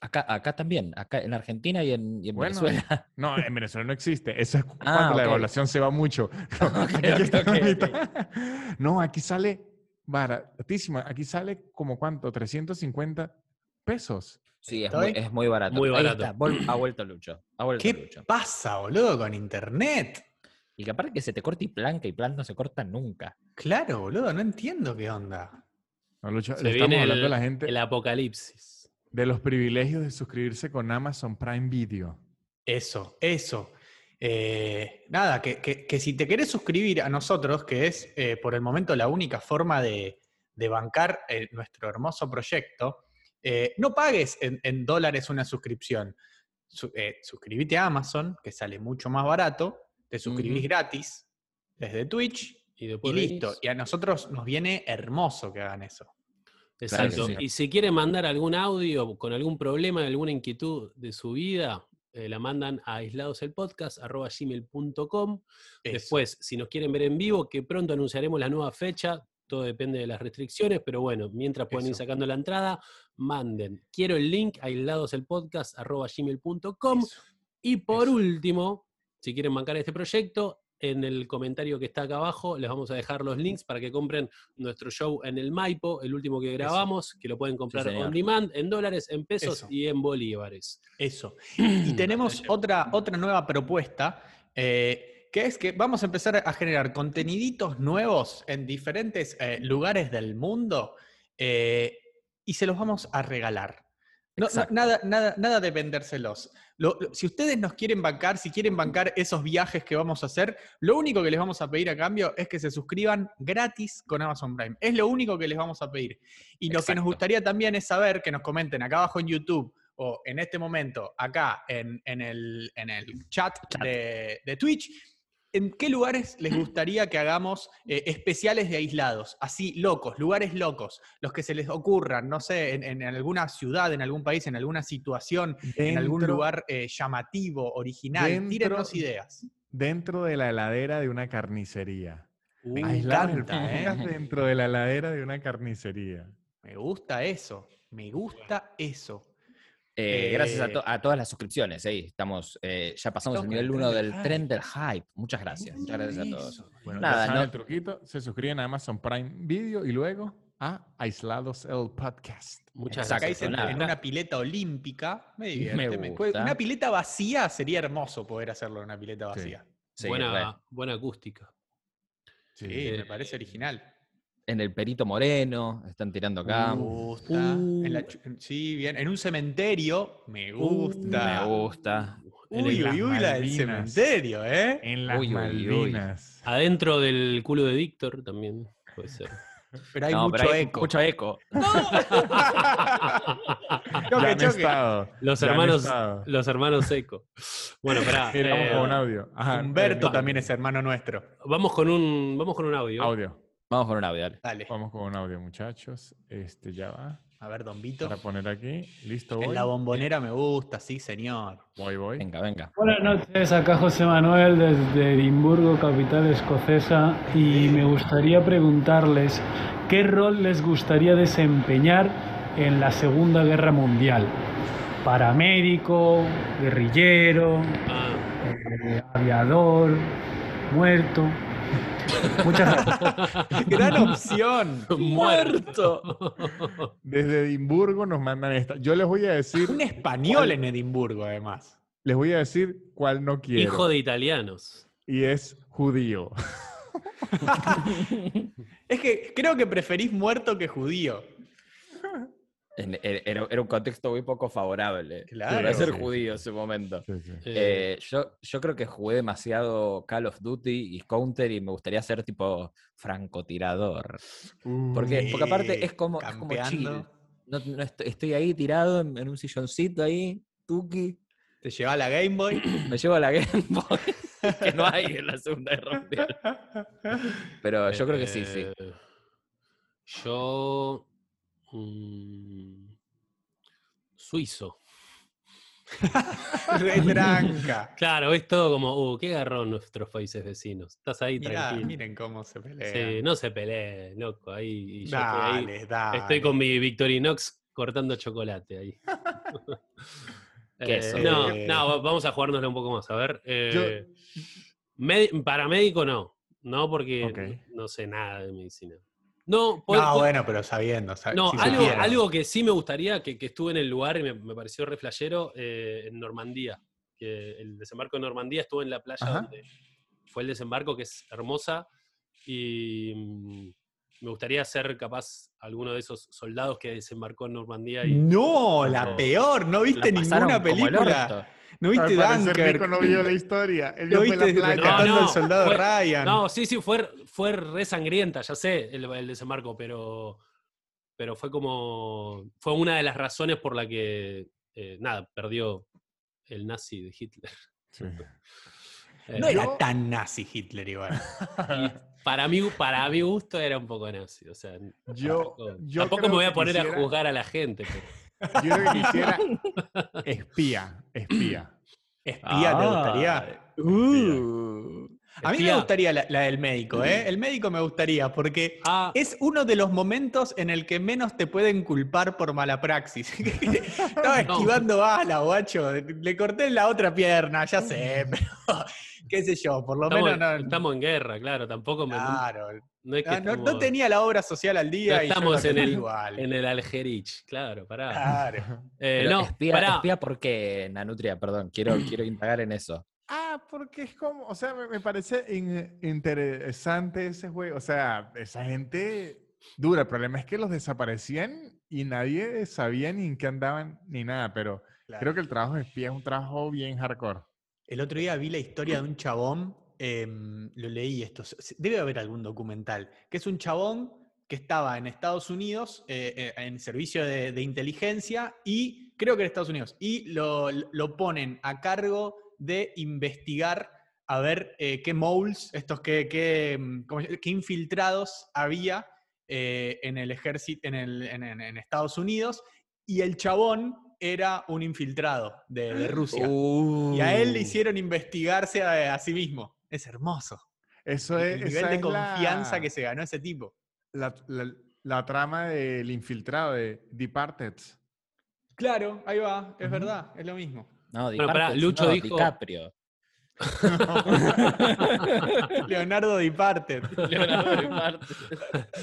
Acá, acá también, acá en Argentina y en, y en Bueno, Venezuela. No, en Venezuela no existe. Eso es Ah, cuando la devaluación se va mucho. No, aquí sale baratísimo. Aquí sale como cuánto, 350 pesos. Sí, es muy, es muy barato. Muy Ahí barato. está, ha vuelto Lucho. Ha vuelto ¿Qué Lucho. pasa, boludo, con internet? Y que aparte que se te corta y plan, que y plan no se corta nunca. Claro, boludo, no entiendo qué onda. No, Lucho, Se le estamos viene hablando a el, la gente el apocalipsis. de los privilegios de suscribirse con Amazon Prime Video. Eso, eso. Eh, nada, que, que- que si te querés suscribir a nosotros, que es eh, por el momento la única forma de, de bancar eh, nuestro hermoso proyecto, eh, no pagues en, en dólares una suscripción. Su- eh, suscribite a Amazon, que sale mucho más barato, te suscribís gratis desde Twitch Y y listo. Y a nosotros nos viene hermoso que hagan eso. Exacto. sí. Y si quieren mandar algún audio con algún problema, alguna inquietud de su vida, eh, la mandan a aisladoselpodcast.gmail.com. Eso. Después, si nos quieren ver en vivo, que pronto anunciaremos la nueva fecha, todo depende de las restricciones, pero bueno, mientras pueden ir sacando la entrada, manden. Quiero el link, aislados el podcast, arroba gmail.com. Eso. Y por Eso. último, si quieren bancar este proyecto, en el comentario que está acá abajo les vamos a dejar los links para que compren nuestro show en el Maipo, el último que grabamos, que lo pueden comprar on demand, en dólares, en pesos Eso. y en bolívares. Eso. Y tenemos otra, otra nueva propuesta, eh, que es que vamos a empezar a generar conteniditos nuevos en diferentes eh, lugares del mundo eh, y se los vamos a regalar. No- nada, nada, nada de vendérselos. Lo- lo- si ustedes nos quieren bancar, si quieren bancar esos viajes que vamos a hacer, lo único que les vamos a pedir a cambio es que se suscriban gratis con Amazon Prime. Es lo único que les vamos a pedir. Y lo que nos gustaría también es saber, que nos comenten acá abajo en YouTube o en este momento acá en, en el, en el chat, Chat. De, de Twitch, ¿en qué lugares les gustaría que hagamos eh, especiales de aislados? Así, locos, lugares locos, los que se les ocurran, no sé, en, en alguna ciudad, en algún país, en alguna situación, en algún lugar eh, llamativo, original. dentro- Tírennos ideas. Dentro de la heladera de una carnicería. Me Aislados encanta, ¿eh? dentro de la heladera de una carnicería. Me gusta eso. Me gusta eso. Eh, gracias a, Eh, to- a todas las suscripciones. ahí estamos, eh, ya pasamos el nivel el 1 tren del del tren del hype. Muchas gracias. Muchas gracias a todos. Bueno, Nada, ya saben no- el truquito. Se suscriben a Amazon Prime Video y luego a Aislados el Podcast. Muchas Exacto, gracias. nada. en una pileta olímpica. Me divierte. me- gusta. Una pileta vacía sería hermoso poder hacerlo en una pileta vacía. Sí, buena, buena acústica. Sí, Eh, me parece original. En el Perito Moreno, están tirando acá. Me gusta. En la Uh. sí, bien. En un cementerio. Me gusta. Me gusta. Uy, uy, uy, la del cementerio, ¿eh? En las Uy, uy, uy. Malvinas. Adentro del culo de Víctor también puede ser. Pero hay No, mucho pero hay eco. Mucho eco. Ya Choque, choque. Los hermanos, los hermanos Seco. Bueno, pará, vamos eh, con un audio. Ajá, Humberto eh, también es hermano nuestro. vamos con un, vamos con un audio. Audio. Vamos con un audio, dale. Dale. Vamos con un audio, muchachos. Este ya va. A ver, Don Vito. Para poner aquí. Listo, voy. En la bombonera me gusta, sí, señor. Voy, voy. Venga, venga. Buenas noches, acá José Manuel desde Edimburgo, capital escocesa, y me gustaría preguntarles qué rol les gustaría desempeñar en la Segunda Guerra Mundial. Paramédico, guerrillero, Ah, eh, aviador, muerto. Muchas gracias. Gran opción. muerto. Desde Edimburgo nos mandan esta. Yo les voy a decir. Un español en Edimburgo, además. Les voy a decir cuál no quiero. Hijo de italianos. Y es judío. Es que creo que preferís muerto que judío. En- en- Era, era un contexto muy poco favorable. Claro. Para ser Sí. judío ese momento. Sí, sí. Eh, Eh, yo, yo creo que jugué demasiado Call of Duty y Counter y me gustaría ser tipo francotirador. Porque, porque aparte es como, es como chill. No- no estoy, estoy ahí tirado en, en un silloncito ahí, tuki. Te lleva la Game Boy. Me llevo la Game Boy, que no hay en la Segunda Guerra Mundial. Pero yo creo que sí, sí. eh, Yo. Mm, suizo. Re tranca. Claro, es todo como, uh, qué garrón nuestros países vecinos. Estás ahí Mirá, tranquilo. miren cómo se pelea. Sí, no se peleen, loco. Ahí, y yo estoy, ahí, dale, dale. estoy con mi Victorinox cortando chocolate ahí. Eh, no, no, va- vamos a jugárnosla un poco más. A ver. eh, medi- paramédico no. No, porque no sé nada de medicina. No, por- No, por- bueno, pero sabiendo. sab- no, si algo, algo que sí me gustaría, que, que estuve en el lugar y me, me pareció re flashero, eh, en Normandía. Que el desembarco de Normandía estuvo en la playa Ajá. donde fue el desembarco, que es hermosa. Y mm, me gustaría ser capaz alguno de esos soldados que desembarcó en Normandía. Y, No, la No. peor. No La viste ninguna película. No viste. Nico no vio la historia. Él No la viste rescatando No, no, al soldado fue- Ryan. No, sí, sí, fue, fue re sangrienta, ya sé, el, el desembarco, pero, pero fue como. Fue una de las razones por la que, eh, nada, perdió el nazi de Hitler. Sí. Eh, No era Yo- tan nazi Hitler igual. para, mí, para mi gusto era un poco nazi. O sea, Yo, tampoco, yo tampoco creo me voy a poner a juzgar a la gente. pero- Yo creo que quisiera espía, espía. Espía, ¿te gustaría? Ah, Uh. A mí me gustaría la, la del médico, ¿eh? El médico me gustaría, porque Ah, es uno de los momentos en el que menos te pueden culpar por mala praxis. Estaba No. esquivando bala, guacho. Le corté la otra pierna, ya sé, pero qué sé yo, por lo estamos, menos no. estamos en guerra, claro. Tampoco me, Claro. no es que Ah, no, no tenía la obra social al día No y estamos en el- igual. en el Algerich. Claro, pará. Claro. Eh, no, espía, pará. espía porque, Nanutria, perdón, quiero, quiero indagar en eso. Ah, porque es como, o sea, me, me parece in- interesante ese juego. O sea, esa gente dura. El problema es que los desaparecían y nadie sabía ni en qué andaban ni nada. Pero Claro. creo que el trabajo de espía es un trabajo bien hardcore. El otro día vi la historia de un chabón, em, lo leí esto, debe haber algún documental, que es un chabón que estaba en Estados Unidos eh, eh, en servicio de, de inteligencia y creo que en Estados Unidos, y lo, lo ponen a cargo de investigar a ver eh, qué moles, estos que, qué, mm, ¿cómo se- qué infiltrados había eh, en el ejército, en, el- en- en- en Estados Unidos, y el chabón era un infiltrado de, de Rusia. Y a él le Uh. hicieron investigarse a, a sí mismo. Es hermoso. Eso El es, nivel esa de es confianza la, que se ganó ese tipo. la, la- la trama del infiltrado de Departed. Claro, ahí va, es verdad, es lo mismo. No, Bueno, pará, DiCaprio, Lucho no, dijo- DiCaprio. Leonardo Departed. Leonardo DiCaprio.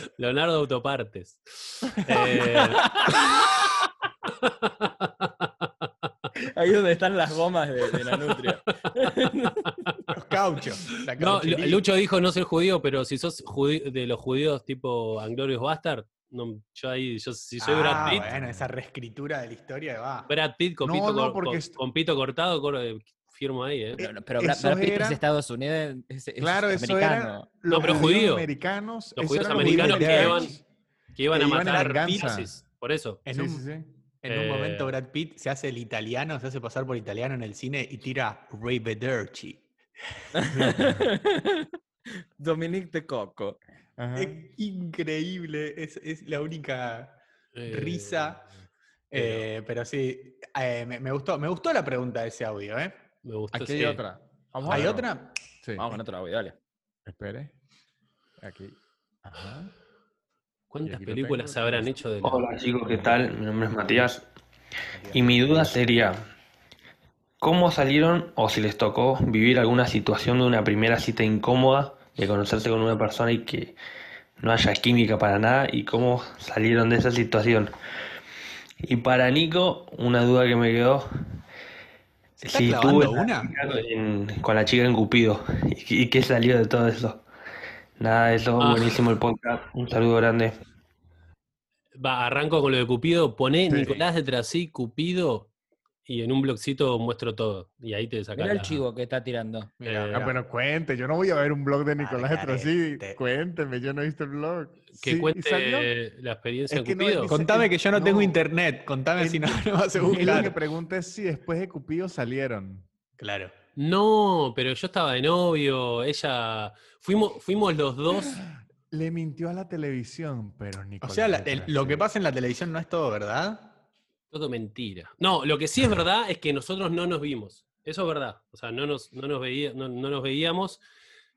Leonardo Autopartes. Eh, Ahí donde están las gomas de, de Nanutria. Los cauchos. la no. Lucho dijo no ser judío, pero si sos de los judíos tipo Anglorious Bastard, no, yo ahí, yo, si soy Brad Ah, Pitt, bueno, esa reescritura de la historia va. Brad Pitt con, No, pito, no, con- con pito cortado, cor- eh, firmo ahí, ¿eh? Pero, pero Brad, Pitt es Estados Unidos, es, es Claro, eso americano. era los pero judío. americanos. Los judíos americanos que iban-. Que iban que a matar por eso. En, Sí, un, sí, sí. en un momento Eh, Brad Pitt se hace el italiano, se hace pasar por italiano en el cine y tira Rivederci. Dominique de Coco. Ajá. Es increíble, es, es la única Eh, risa. pero- eh, pero sí, eh, me, me gustó, me gustó la pregunta de ese audio, ¿eh? Me gustó. Aquí sí. hay otra. Vamos ¿Hay otra? Sí. Vamos con otro audio, dale. Espere. Aquí. Ajá. ¿Cuántas aquí películas tengo, se habrán hecho de la- Hola chicos, ¿qué tal? Mi nombre es Matías. Y mi duda sería, ¿cómo salieron o si les tocó vivir alguna situación de una primera cita incómoda, de conocerse con una persona y que no haya química para nada? ¿Y cómo salieron de esa situación? Y para Nico, una duda que me quedó, ¿Se está si tuve una? en- con la chica en Cupido y, y qué salió de todo eso. Nada de eso, Ah. buenísimo el podcast. Un saludo grande. Va, arranco con lo de Cupido. Poné Sí. Nicolás de Trasí, Cupido, y en un blogcito muestro todo. Y ahí te sacas Mira el chivo que está tirando. Mira, Eh. Ah, bueno, cuente. Yo no voy a ver un blog de Nicolás Etrosí. Cuénteme, yo no he visto el blog. Que Sí, ¿y cuente la experiencia Es que no, Cupido. Contame que yo no, tengo internet, contame El- si no, no vas a Él lo que buscar. pregunta es si después de Cupido salieron. Claro. No, pero yo estaba de novio, ella. Fuimos, fuimos los dos. Le mintió a la televisión, pero O Nicolás sea, la- el- lo que pasa en la televisión no es todo, ¿verdad? Todo mentira. No, lo que sí es verdad es que nosotros no nos vimos. Eso es verdad. O sea, no nos, no nos, veía, no, no nos veíamos.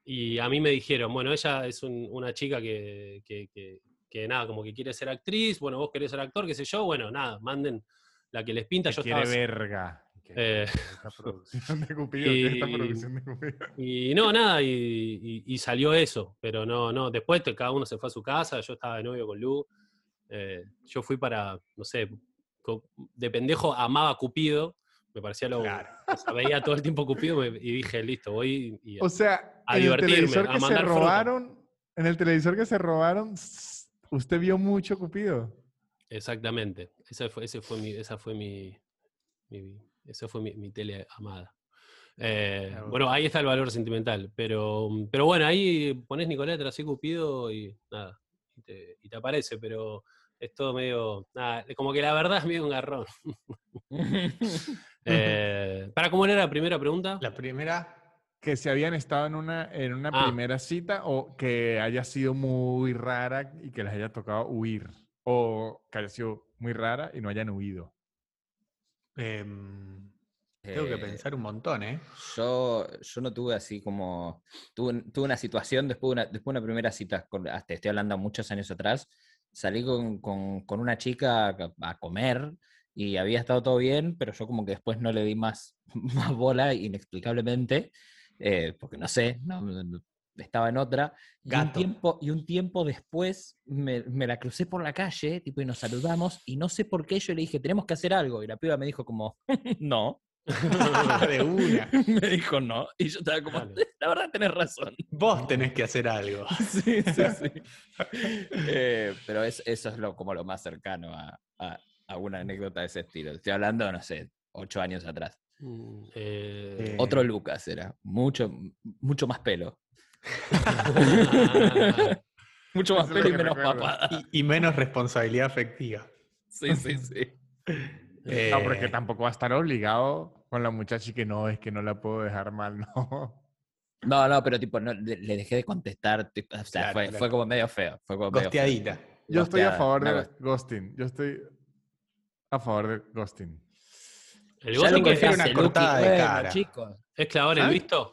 Y a mí me dijeron, bueno, ella es un- una chica que, que, que- que nada, como que quiere ser actriz. Bueno, vos querés ser actor, qué sé yo. Bueno, nada, manden la que les pinta. Yo quiere estaba. verga. Eh, esta producción de Cupido, que esta y- producción de Cupido. Y no, nada, y, y- y salió eso, pero no, no, después cada uno se fue a su casa, yo estaba de novio con Lu, eh, yo fui para, no sé, de pendejo amaba Cupido, me parecía lo, Claro. o sea, veía todo el tiempo Cupido me- y dije, listo, voy y, O sea, A divertirme, televisor a que se fruta. robaron, en el televisor que se robaron, usted vio mucho Cupido. exactamente, esa fue, ese fue mi, esa fue mi, mi- esa fue mi, mi tele amada. Eh, Claro. bueno, ahí está el valor sentimental, pero, pero bueno, ahí pones Nicolás así Cupido y nada, y te, y te aparece, pero es todo medio, nada, como que la verdad es medio un garrón. Eh, ¿Para cómo era la primera pregunta? La primera, Que se habían estado en una, en una Ah. primera cita o que haya sido muy rara y que les haya tocado huir. O que haya sido muy rara y no hayan huido. em, Tengo que Eh, pensar un montón, ¿eh? Yo, yo no tuve así como. Tuve, tuve una situación después de una, después de una primera cita, con, hasta estoy hablando muchos años atrás. Salí con, con- con una chica a, a comer y había estado todo bien, pero yo como que después no le di más, más bola inexplicablemente, eh, porque no sé, no, estaba en otra. Y un, tiempo, y un tiempo después me, me la crucé por la calle, tipo, y nos saludamos, y no sé por qué yo le dije, tenemos que hacer algo. Y la piba me dijo como, no. de una. me dijo no. Y yo estaba como, Claro. la verdad tenés razón. Vos tenés que hacer algo. Sí, sí, sí. Eh, pero es- eso es lo, como lo más cercano a, a- a una anécdota de ese estilo. Estoy hablando, no sé, ocho años atrás. Mm, eh, Eh, Otro Lucas era, mucho, mucho más pelo. Mucho más pelo y menos papada. Y, y menos responsabilidad afectiva. Sí, sí, sí. No, porque Eh, tampoco va a estar obligado con la muchacha y que no, es que no la puedo dejar mal, no. No, no, pero tipo, no, le, le dejé de contestar. tipo, o sea, Claro, fue, claro. fue como medio feo. Fue como medio feo. Gosteadita. Yo estoy a favor de ghosting. Yo estoy a favor de ghosting. el Ya ghosting lo prefiero es, una cortada de bueno, cara. chicos. es clavar el ¿Ah? visto.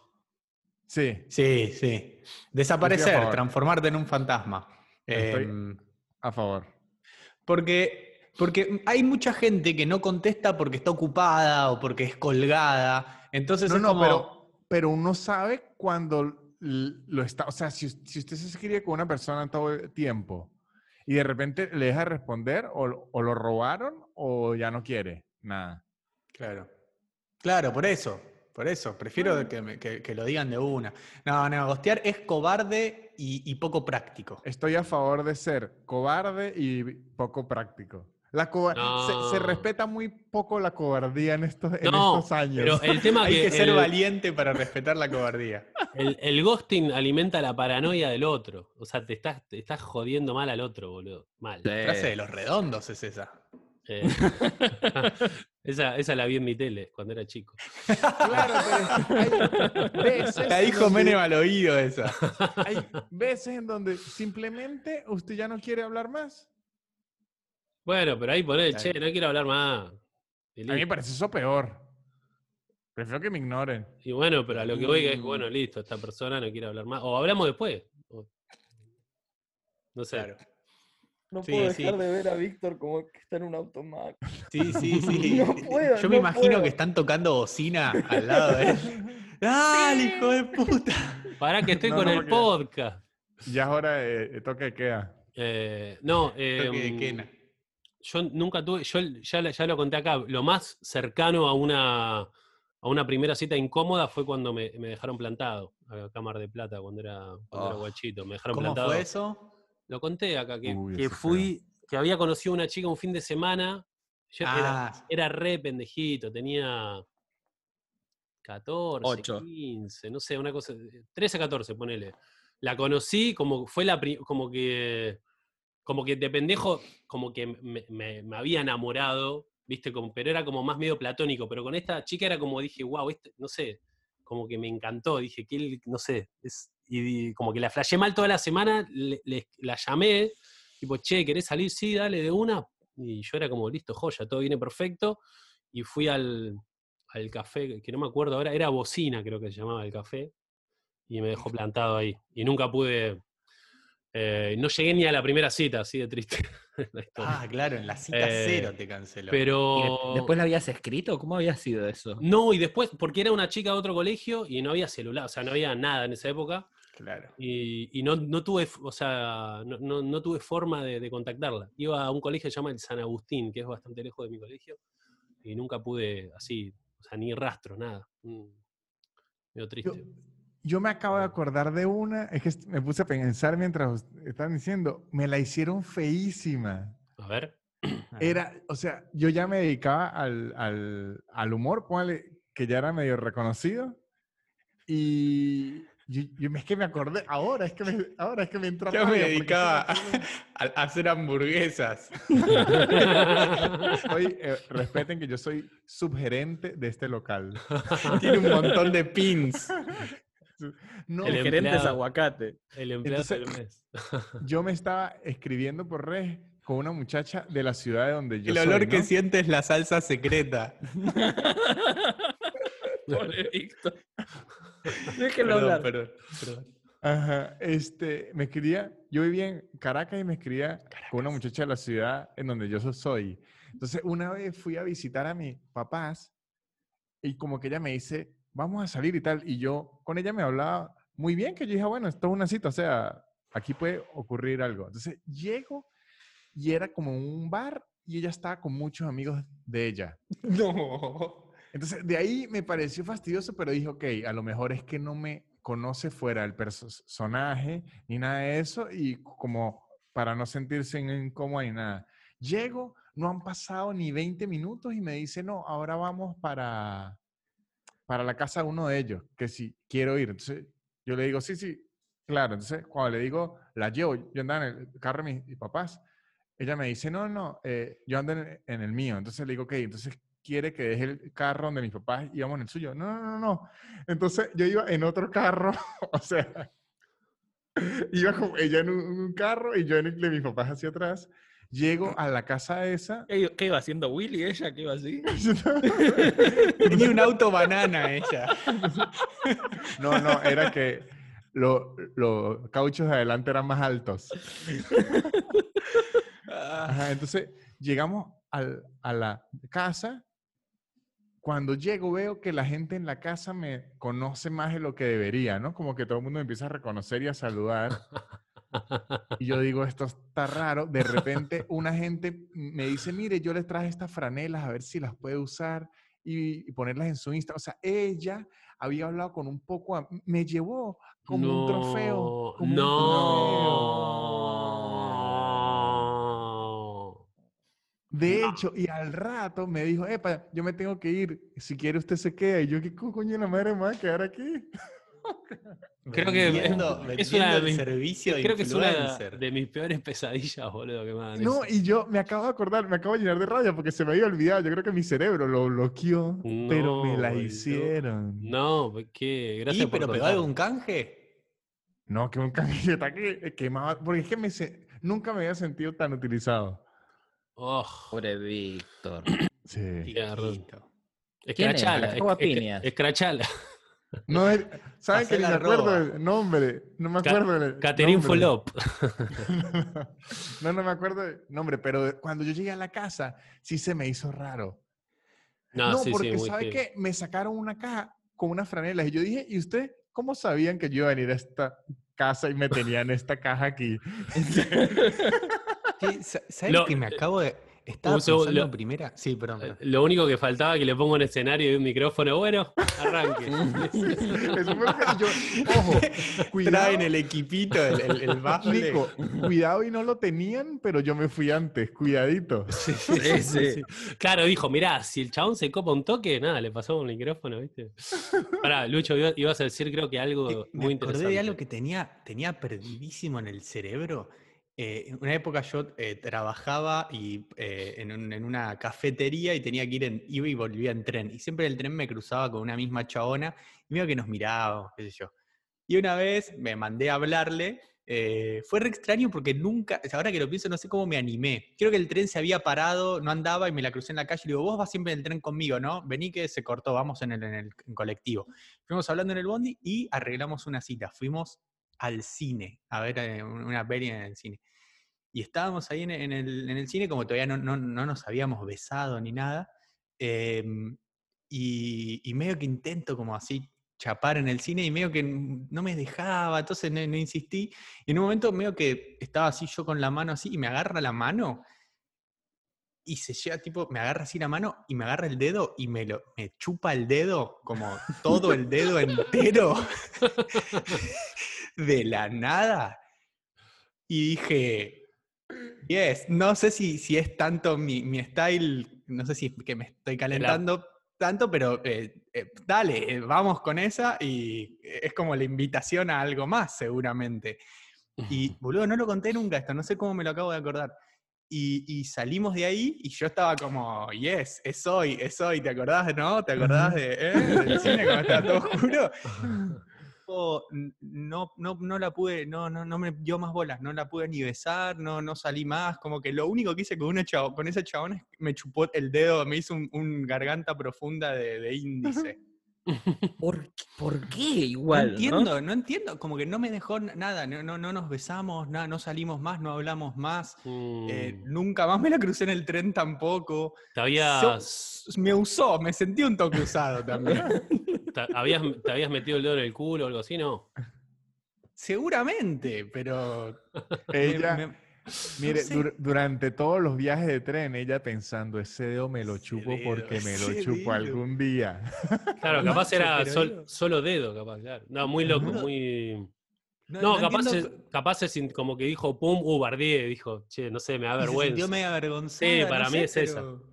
Sí, Sí, sí. Desaparecer, transformarte en un fantasma. Estoy- Em, a favor. porque, porque hay mucha gente que no contesta porque está ocupada o porque es colgada. Entonces No, es no, como... pero, pero uno sabe cuando lo está. O sea, si, si usted se escribe con una persona todo el tiempo y de repente le deja de responder o, o lo robaron o ya no quiere nada. Claro. Claro, por eso. Por eso. Prefiero que, me- que- que lo digan de una. No, no, gostear es cobarde y, y poco práctico. Estoy a favor de ser cobarde y poco práctico. La se, respeta muy poco la cobardía en estos, en No, estos años. pero el tema Hay que, que ser el, valiente para respetar la cobardía. el- el ghosting alimenta la paranoia del otro. O sea, te estás, te estás jodiendo mal al otro, boludo. Mal. Sí. Frase de los redondos es esa. Eh, esa, esa la vi en mi tele cuando era chico. Claro, pero hay veces La dijo donde- Menem al oído esa. Hay veces en donde simplemente usted ya no quiere hablar más. Bueno, pero ahí poné, Está che, no quiero hablar más. A mí me parece eso peor. Prefiero que me ignoren. Y bueno, pero a lo que voy es, Mm. bueno, listo, esta persona no quiere hablar más. O hablamos después. O- No sé. Claro. No Sí, puedo sí. dejar de ver a Víctor como que está en un automac. Sí, sí, sí. No puedo, Yo me no imagino puedo. que están tocando bocina al lado de él. ¡Dale, hijo de puta! Pará que estoy No, con no, el podcast. Ya es hora de, de toque de queda. Eh, no, Toque de quena. Yo nunca tuve, yo ya, ya lo conté acá, lo más cercano a una, a una primera cita incómoda fue cuando me, me dejaron plantado a Cámara de Plata cuando era, cuando era Oh. guachito. Me dejaron ¿Cómo plantado. fue eso? Lo conté acá, que, Uy, que fui, que había conocido a una chica un fin de semana. Yo era, Ah, era re pendejito, tenía 14, Ocho. 15, no sé, una cosa, 13, 14, ponele. La conocí como fue la como que como que de pendejo como que me, me- me había enamorado, ¿viste? Como, pero era como más medio platónico, pero con esta chica era como dije, wow, este, no sé, como que me encantó, dije que él, no sé, es, y, y como que la flashé mal toda la semana, le- le- la llamé, tipo, che, ¿querés salir? Sí, dale de una. Y yo era como, listo, joya, todo viene perfecto. Y fui al, al café, que no me acuerdo ahora, era Bocina, creo que se llamaba el café, y me dejó plantado ahí. Y nunca pude, eh, no llegué ni a la primera cita, así de triste ah, claro, en la cita Eh, cero te canceló. ¿Y Pero... de- ¿Después la habías escrito? ¿Cómo había sido eso? No, y después, porque era una chica de otro colegio y no había celular, o sea, no había nada en esa época. Claro. Y, y no, no tuve, o sea, no, no- no tuve forma de, de contactarla. Iba a un colegio que se llama el San Agustín, que es bastante lejos de mi colegio, y nunca pude, así, o sea, ni rastro, nada. Mm, Medio triste. yo me acabo de acordar de una, es que me puse a pensar mientras estaban diciendo, me la hicieron feísima. A ver. Era, o sea, yo ya me dedicaba al, al, al humor, póngale, que ya era medio reconocido. Y yo, yo- es que me acordé, ahora es que me, ahora es que me entra Yo me porque dedicaba a, a hacer hamburguesas. Soy, eh, respeten que yo soy subgerente de este local. Tiene un montón de pins. No, El El gerente es empleado. aguacate. El empleado Entonces- del mes. yo me estaba escribiendo por redes, con una muchacha de la ciudad de donde yo El soy, olor que ¿no? siente es la salsa secreta. Pobre Víctor. Déjenlo Perdón, hablar. perdón, perdón. Ajá, este, me escribía, yo vivía en Caracas y me escribía con una muchacha de la ciudad en donde yo so- soy. Entonces, una vez fui a visitar a mis papás y como que ella me dice, vamos a salir y tal, y yo con ella me hablaba muy bien, que yo dije, bueno, esto es una cita, o sea, aquí puede ocurrir algo. Entonces, llego y era como un bar y ella estaba con muchos amigos de ella. No. Entonces, de ahí me pareció fastidioso, pero dije, ok, a lo mejor es que no me conoce fuera del personaje ni nada de eso y como para no sentirse in- incómoda ni nada. Llego, no han pasado ni 20 minutos y me dice, no, ahora vamos para, para la casa uno de ellos, que si quiero ir. Entonces, yo le digo, sí, sí, claro. Entonces, cuando le digo, la llevo, yo andaba en el carro de mis, papás, ella me dice, no, no, eh, yo ando en, en el mío. Entonces le digo, ok, entonces quiere que deje el carro donde mis papás íbamos en el suyo. No, no, no, no. Entonces yo iba en otro carro, o sea, iba como ella en un, un carro y yo en el de mis papás hacia atrás. Llego a la casa esa. ¿Qué, qué iba haciendo Willy ella? ¿Qué iba así? Tenía un auto banana ella. No, no, era que lo- los cauchos de adelante eran más altos. Ajá, entonces llegamos al- a la casa. Cuando llego veo que la gente en la casa me conoce más de lo que debería, ¿no? Como que todo el mundo me empieza a reconocer y a saludar. Y yo digo, esto está raro. De repente una gente me dice, mire, yo les traje estas franelas a ver si las puede usar y, y ponerlas en su Insta. O sea, ella había hablado con un poco, a- me llevó como un trofeo. como un No. De hecho, y al rato me dijo, epa, yo me tengo que ir, si quiere usted se queda. Y yo, ¿qué co- coño la madre me voy a quedar aquí? Creo que es- Vendiendo- es vendiendo una de el mis- servicio de Creo que es una de mis peores pesadillas, boludo, que No, y yo me acabo de acordar, me acabo de llenar de rabia porque se me había olvidado. Yo creo que mi cerebro lo bloqueó, pero me la boludo. hicieron. No, pues, ¿qué? Gracias ¿Y por pero pegó algún canje? No, que un camiseta que quemaba, porque es que me se- nunca me había sentido tan utilizado. Oh, Pobre Víctor. Sí. Escrachala. Es-. Escrachala. No, es- ¿saben que ni me acuerdo del nombre? No me acuerdo nombre. Folop. No, no me acuerdo del nombre, pero cuando yo llegué a la casa, sí se me hizo raro. No, No, sí, porque sí, ¿sabe qué? Me sacaron una caja con unas franelas y yo dije, ¿y usted cómo sabían que yo iba a venir a esta casa y me tenían esta caja aquí? Sí, sa- ¿Sabes Lo- que me acabo de. Estaba pensando lo- en primera. Sí, perdón. perdón. Lo único que faltaba que le pongo un escenario y un micrófono. Bueno, arranque. Yo, ojo, cuidado, Traen el equipito, el, el, el. Nico, cuidado y no lo tenían, pero yo me fui antes, cuidadito. Sí, sí. Claro, dijo, mirá, si el chabón se copa un toque, nada, le pasamos un micrófono, ¿viste? Pará, Lucho, iba- ibas a decir creo que algo Eh, me muy acordé interesante. de algo que tenía, tenía perdidísimo en el cerebro. Eh, en una época yo eh, trabajaba y, eh, en, un- en una cafetería y tenía que ir en, iba y volvía en tren. Y siempre el tren me cruzaba con una misma chabona y medio que nos mirábamos, qué sé yo. Y una vez me mandé a hablarle. eh, fue re extraño porque nunca, ahora que lo pienso, no sé cómo me animé. Creo que el tren se había parado, no andaba y me la crucé en la calle y le digo, vos vas siempre en el tren conmigo, ¿no? Vení que se cortó, vamos en el, en el colectivo. Fuimos hablando en el bondi y arreglamos una cita. Fuimos al cine a ver eh, un- una peli en el cine. Y estábamos ahí en, el, en el cine, como todavía no, no- no nos habíamos besado ni nada. em, y, y medio que intento como así chapar en el cine y medio que no me dejaba, entonces no, no insistí. Y en un momento medio que estaba así yo con la mano así y me agarra la mano y se llega tipo, me agarra así la mano y me agarra el dedo y me, lo, me chupa el dedo, como todo el dedo entero, de la nada. Y dije, yes, no sé si, si es tanto mi, mi style, no sé si es que me estoy calentando tanto, pero eh, eh, dale, eh, vamos con esa y es como la invitación a algo más, seguramente. Y, boludo, no lo conté nunca esto, no sé cómo me lo acabo de acordar. Y, y salimos de ahí y yo estaba como, yes, es hoy, es hoy, ¿te acordás, no? ¿Te acordás de, eh, del cine cuando estaba todo oscuro? tipo, no, no, no la pude, no, no, no me dio más bolas, no la pude ni besar, no, no salí más, como que lo único que hice con, una chavo, con esa chabona es que me chupó el dedo, me hizo un, un garganta profunda de, de índice. ¿Por, ¿Por qué No igual? ¿no? entiendo, ¿no? entiendo, como que no me dejó nada, no, no, no nos besamos, nada, no salimos más, no hablamos más, eh, Mm, nunca más me la crucé en el tren tampoco. te, habías, me usó, me sentí un toque usado también. te, habías, te habías metido el dedo en el culo o algo así, ¿no? Seguramente, pero me- Ella, me- mire, sé. dur- durante todos los viajes de tren, ella pensando, ese dedo me lo chupo dedo, porque me lo chupo dedo". algún día. Claro, capaz era sol- solo dedo, capaz, claro. No, muy loco, No, muy... no, No, no capaz, es, capaz es como que dijo, pum, uh, bardié, dijo, che, no sé, me da vergüenza. medio avergonzada. Sí, no para mí sé, es esa. pero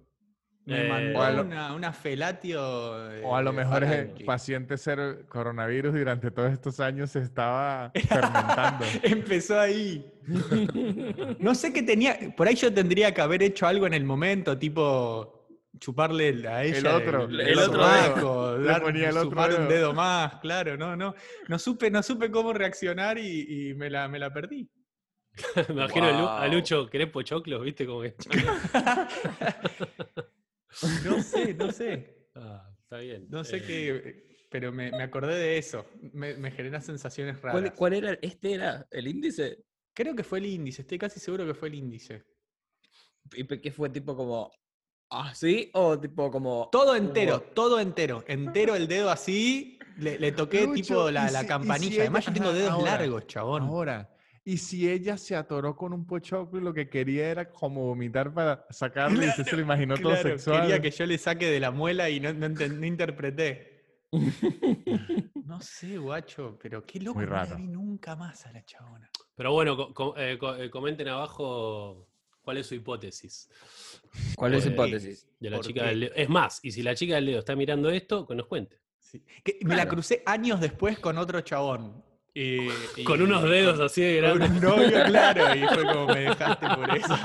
Me Eh, mandó O a lo- una, una felatio. eh, O a lo de mejor es el paciente cero coronavirus y durante todos estos años se estaba fermentando. Empezó ahí. No sé qué tenía. Por ahí yo tendría que haber hecho algo en el momento, tipo chuparle a ella otro, el, el otro Le dar- ponía el otro sumar un dedo. más, claro, no, no. No supe, no supe cómo reaccionar y, y me, la, me la perdí. Me imagino a Lu- a Wow. Lucho, ¿querés pochoclos? ¿Viste? Como que... No sé, no sé. Ah, está bien. No sé Eh, qué. Pero me, me acordé de eso. Me, me genera sensaciones raras. ¿Cuál, cuál era? ¿Este era el índice? Creo que fue el índice, estoy casi seguro que fue el índice. ¿Y qué fue tipo como así o tipo como Todo entero, como- todo entero. Entero el dedo así. Le, le toqué Lucho, tipo la, campanilla. si Además, yo tengo dedos ahora, largos, chabón. Ahora, y si ella se atoró con un pochoclo y lo que quería era como vomitar para sacarlo y usted se lo imaginó todo Claro, sexual. quería que yo le saque de la muela y no, no, no interpreté. No sé, guacho, pero qué loco. Muy no la vi nunca más a la chabona. Pero bueno, co- co- eh, co- eh, comenten abajo cuál es su hipótesis ¿Cuál es su Eh, hipótesis? de la ¿Por chica del dedo. Es más, y si la chica del dedo está mirando esto, que nos cuente. Sí. Que me la Claro. crucé años después con otro chabón. Y- Con unos dedos así de Con grandes. un novio, claro, y fue como me dejaste por eso.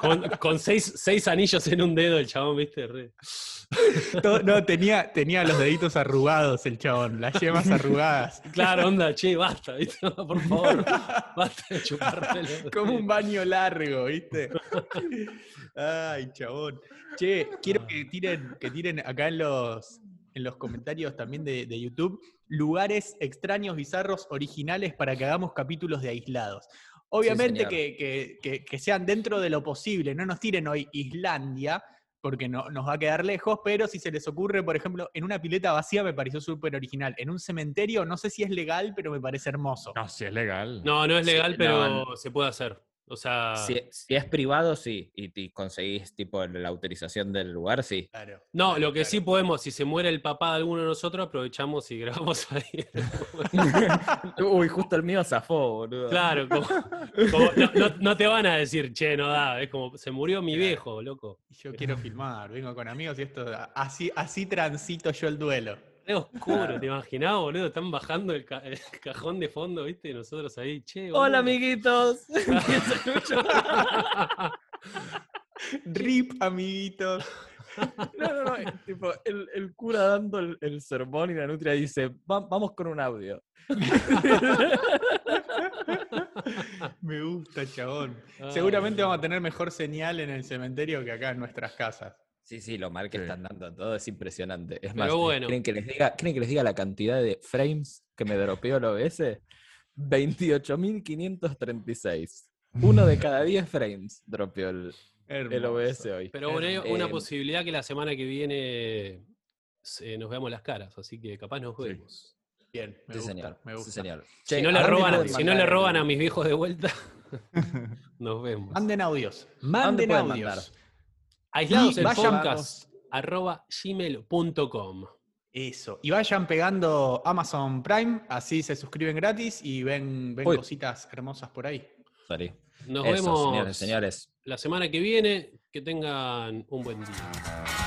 Con, con seis, seis anillos en un dedo, el chabón, viste, re. Todo- no, tenía, tenía los deditos arrugados el chabón, las yemas arrugadas. Claro, onda, che, basta, ¿viste? Por favor, basta de chupármelo. Como un baño largo, ¿viste? Ay, chabón. Che, quiero que tiren, que tiren acá en los, en los comentarios también de, de YouTube lugares extraños, bizarros, originales para que hagamos capítulos de aislados. Obviamente que, que- que- que sean dentro de lo posible, no nos tiren hoy Islandia, porque no, nos va a quedar lejos, pero si se les ocurre, por ejemplo, en una pileta vacía me pareció súper original. En un cementerio, no sé si es legal, pero me parece hermoso. No, sí es legal. No, no es Sí, legal, no, pero no. se puede hacer. O sea, Si, si es privado, sí. Y, y conseguís tipo la autorización del lugar, sí. Claro. no, lo que sí podemos, si se muere el papá de alguno de nosotros, aprovechamos y grabamos ahí. Uy, justo el mío zafó, boludo. Claro, como, como- no, no- no te van a decir, che, no da, es como, se murió mi Claro. viejo, loco. Y Yo quiero filmar, vengo con amigos y esto, así, así transito yo el duelo. Es oscuro, ¿te imaginás, boludo? Están bajando el, ca- el cajón de fondo, ¿viste? Y nosotros ahí, che, Hola, amiguitos. Rip, amiguitos. No, no, no. tipo, el, el cura dando el, el sermón y la nutria dice, "Va- vamos con un audio. Me gusta, chabón. Seguramente Ay, vamos a tener mejor señal en el cementerio que acá en nuestras casas. Sí, sí, lo mal que Sí. están dando todo es impresionante. Es Pero más, bueno. ¿quieren, que les diga, ¿quieren que les diga la cantidad de frames que me dropeó el OBS? 28.536. Uno de cada 10 frames dropeó el, el. OBS hoy. Pero bueno, hay una Em, posibilidad que la semana que viene se- nos veamos las caras, así que capaz nos Sí. vemos. Bien, me Sí, gusta, señor. me sí, gusta. señor. Si no, le ¿a dónde roban, si no le roban a mis viejos de vuelta, nos vemos. Manden audios. ¿A dónde Manden audios. Aislados Y el vayan- podcast arroba gmail.com. Eso. Y vayan pegando Amazon Prime, así se suscriben gratis y ven, ven Uy. cositas hermosas por ahí. Sorry. Nos Eso, vemos señores, señores. la semana que viene. Que tengan un buen día.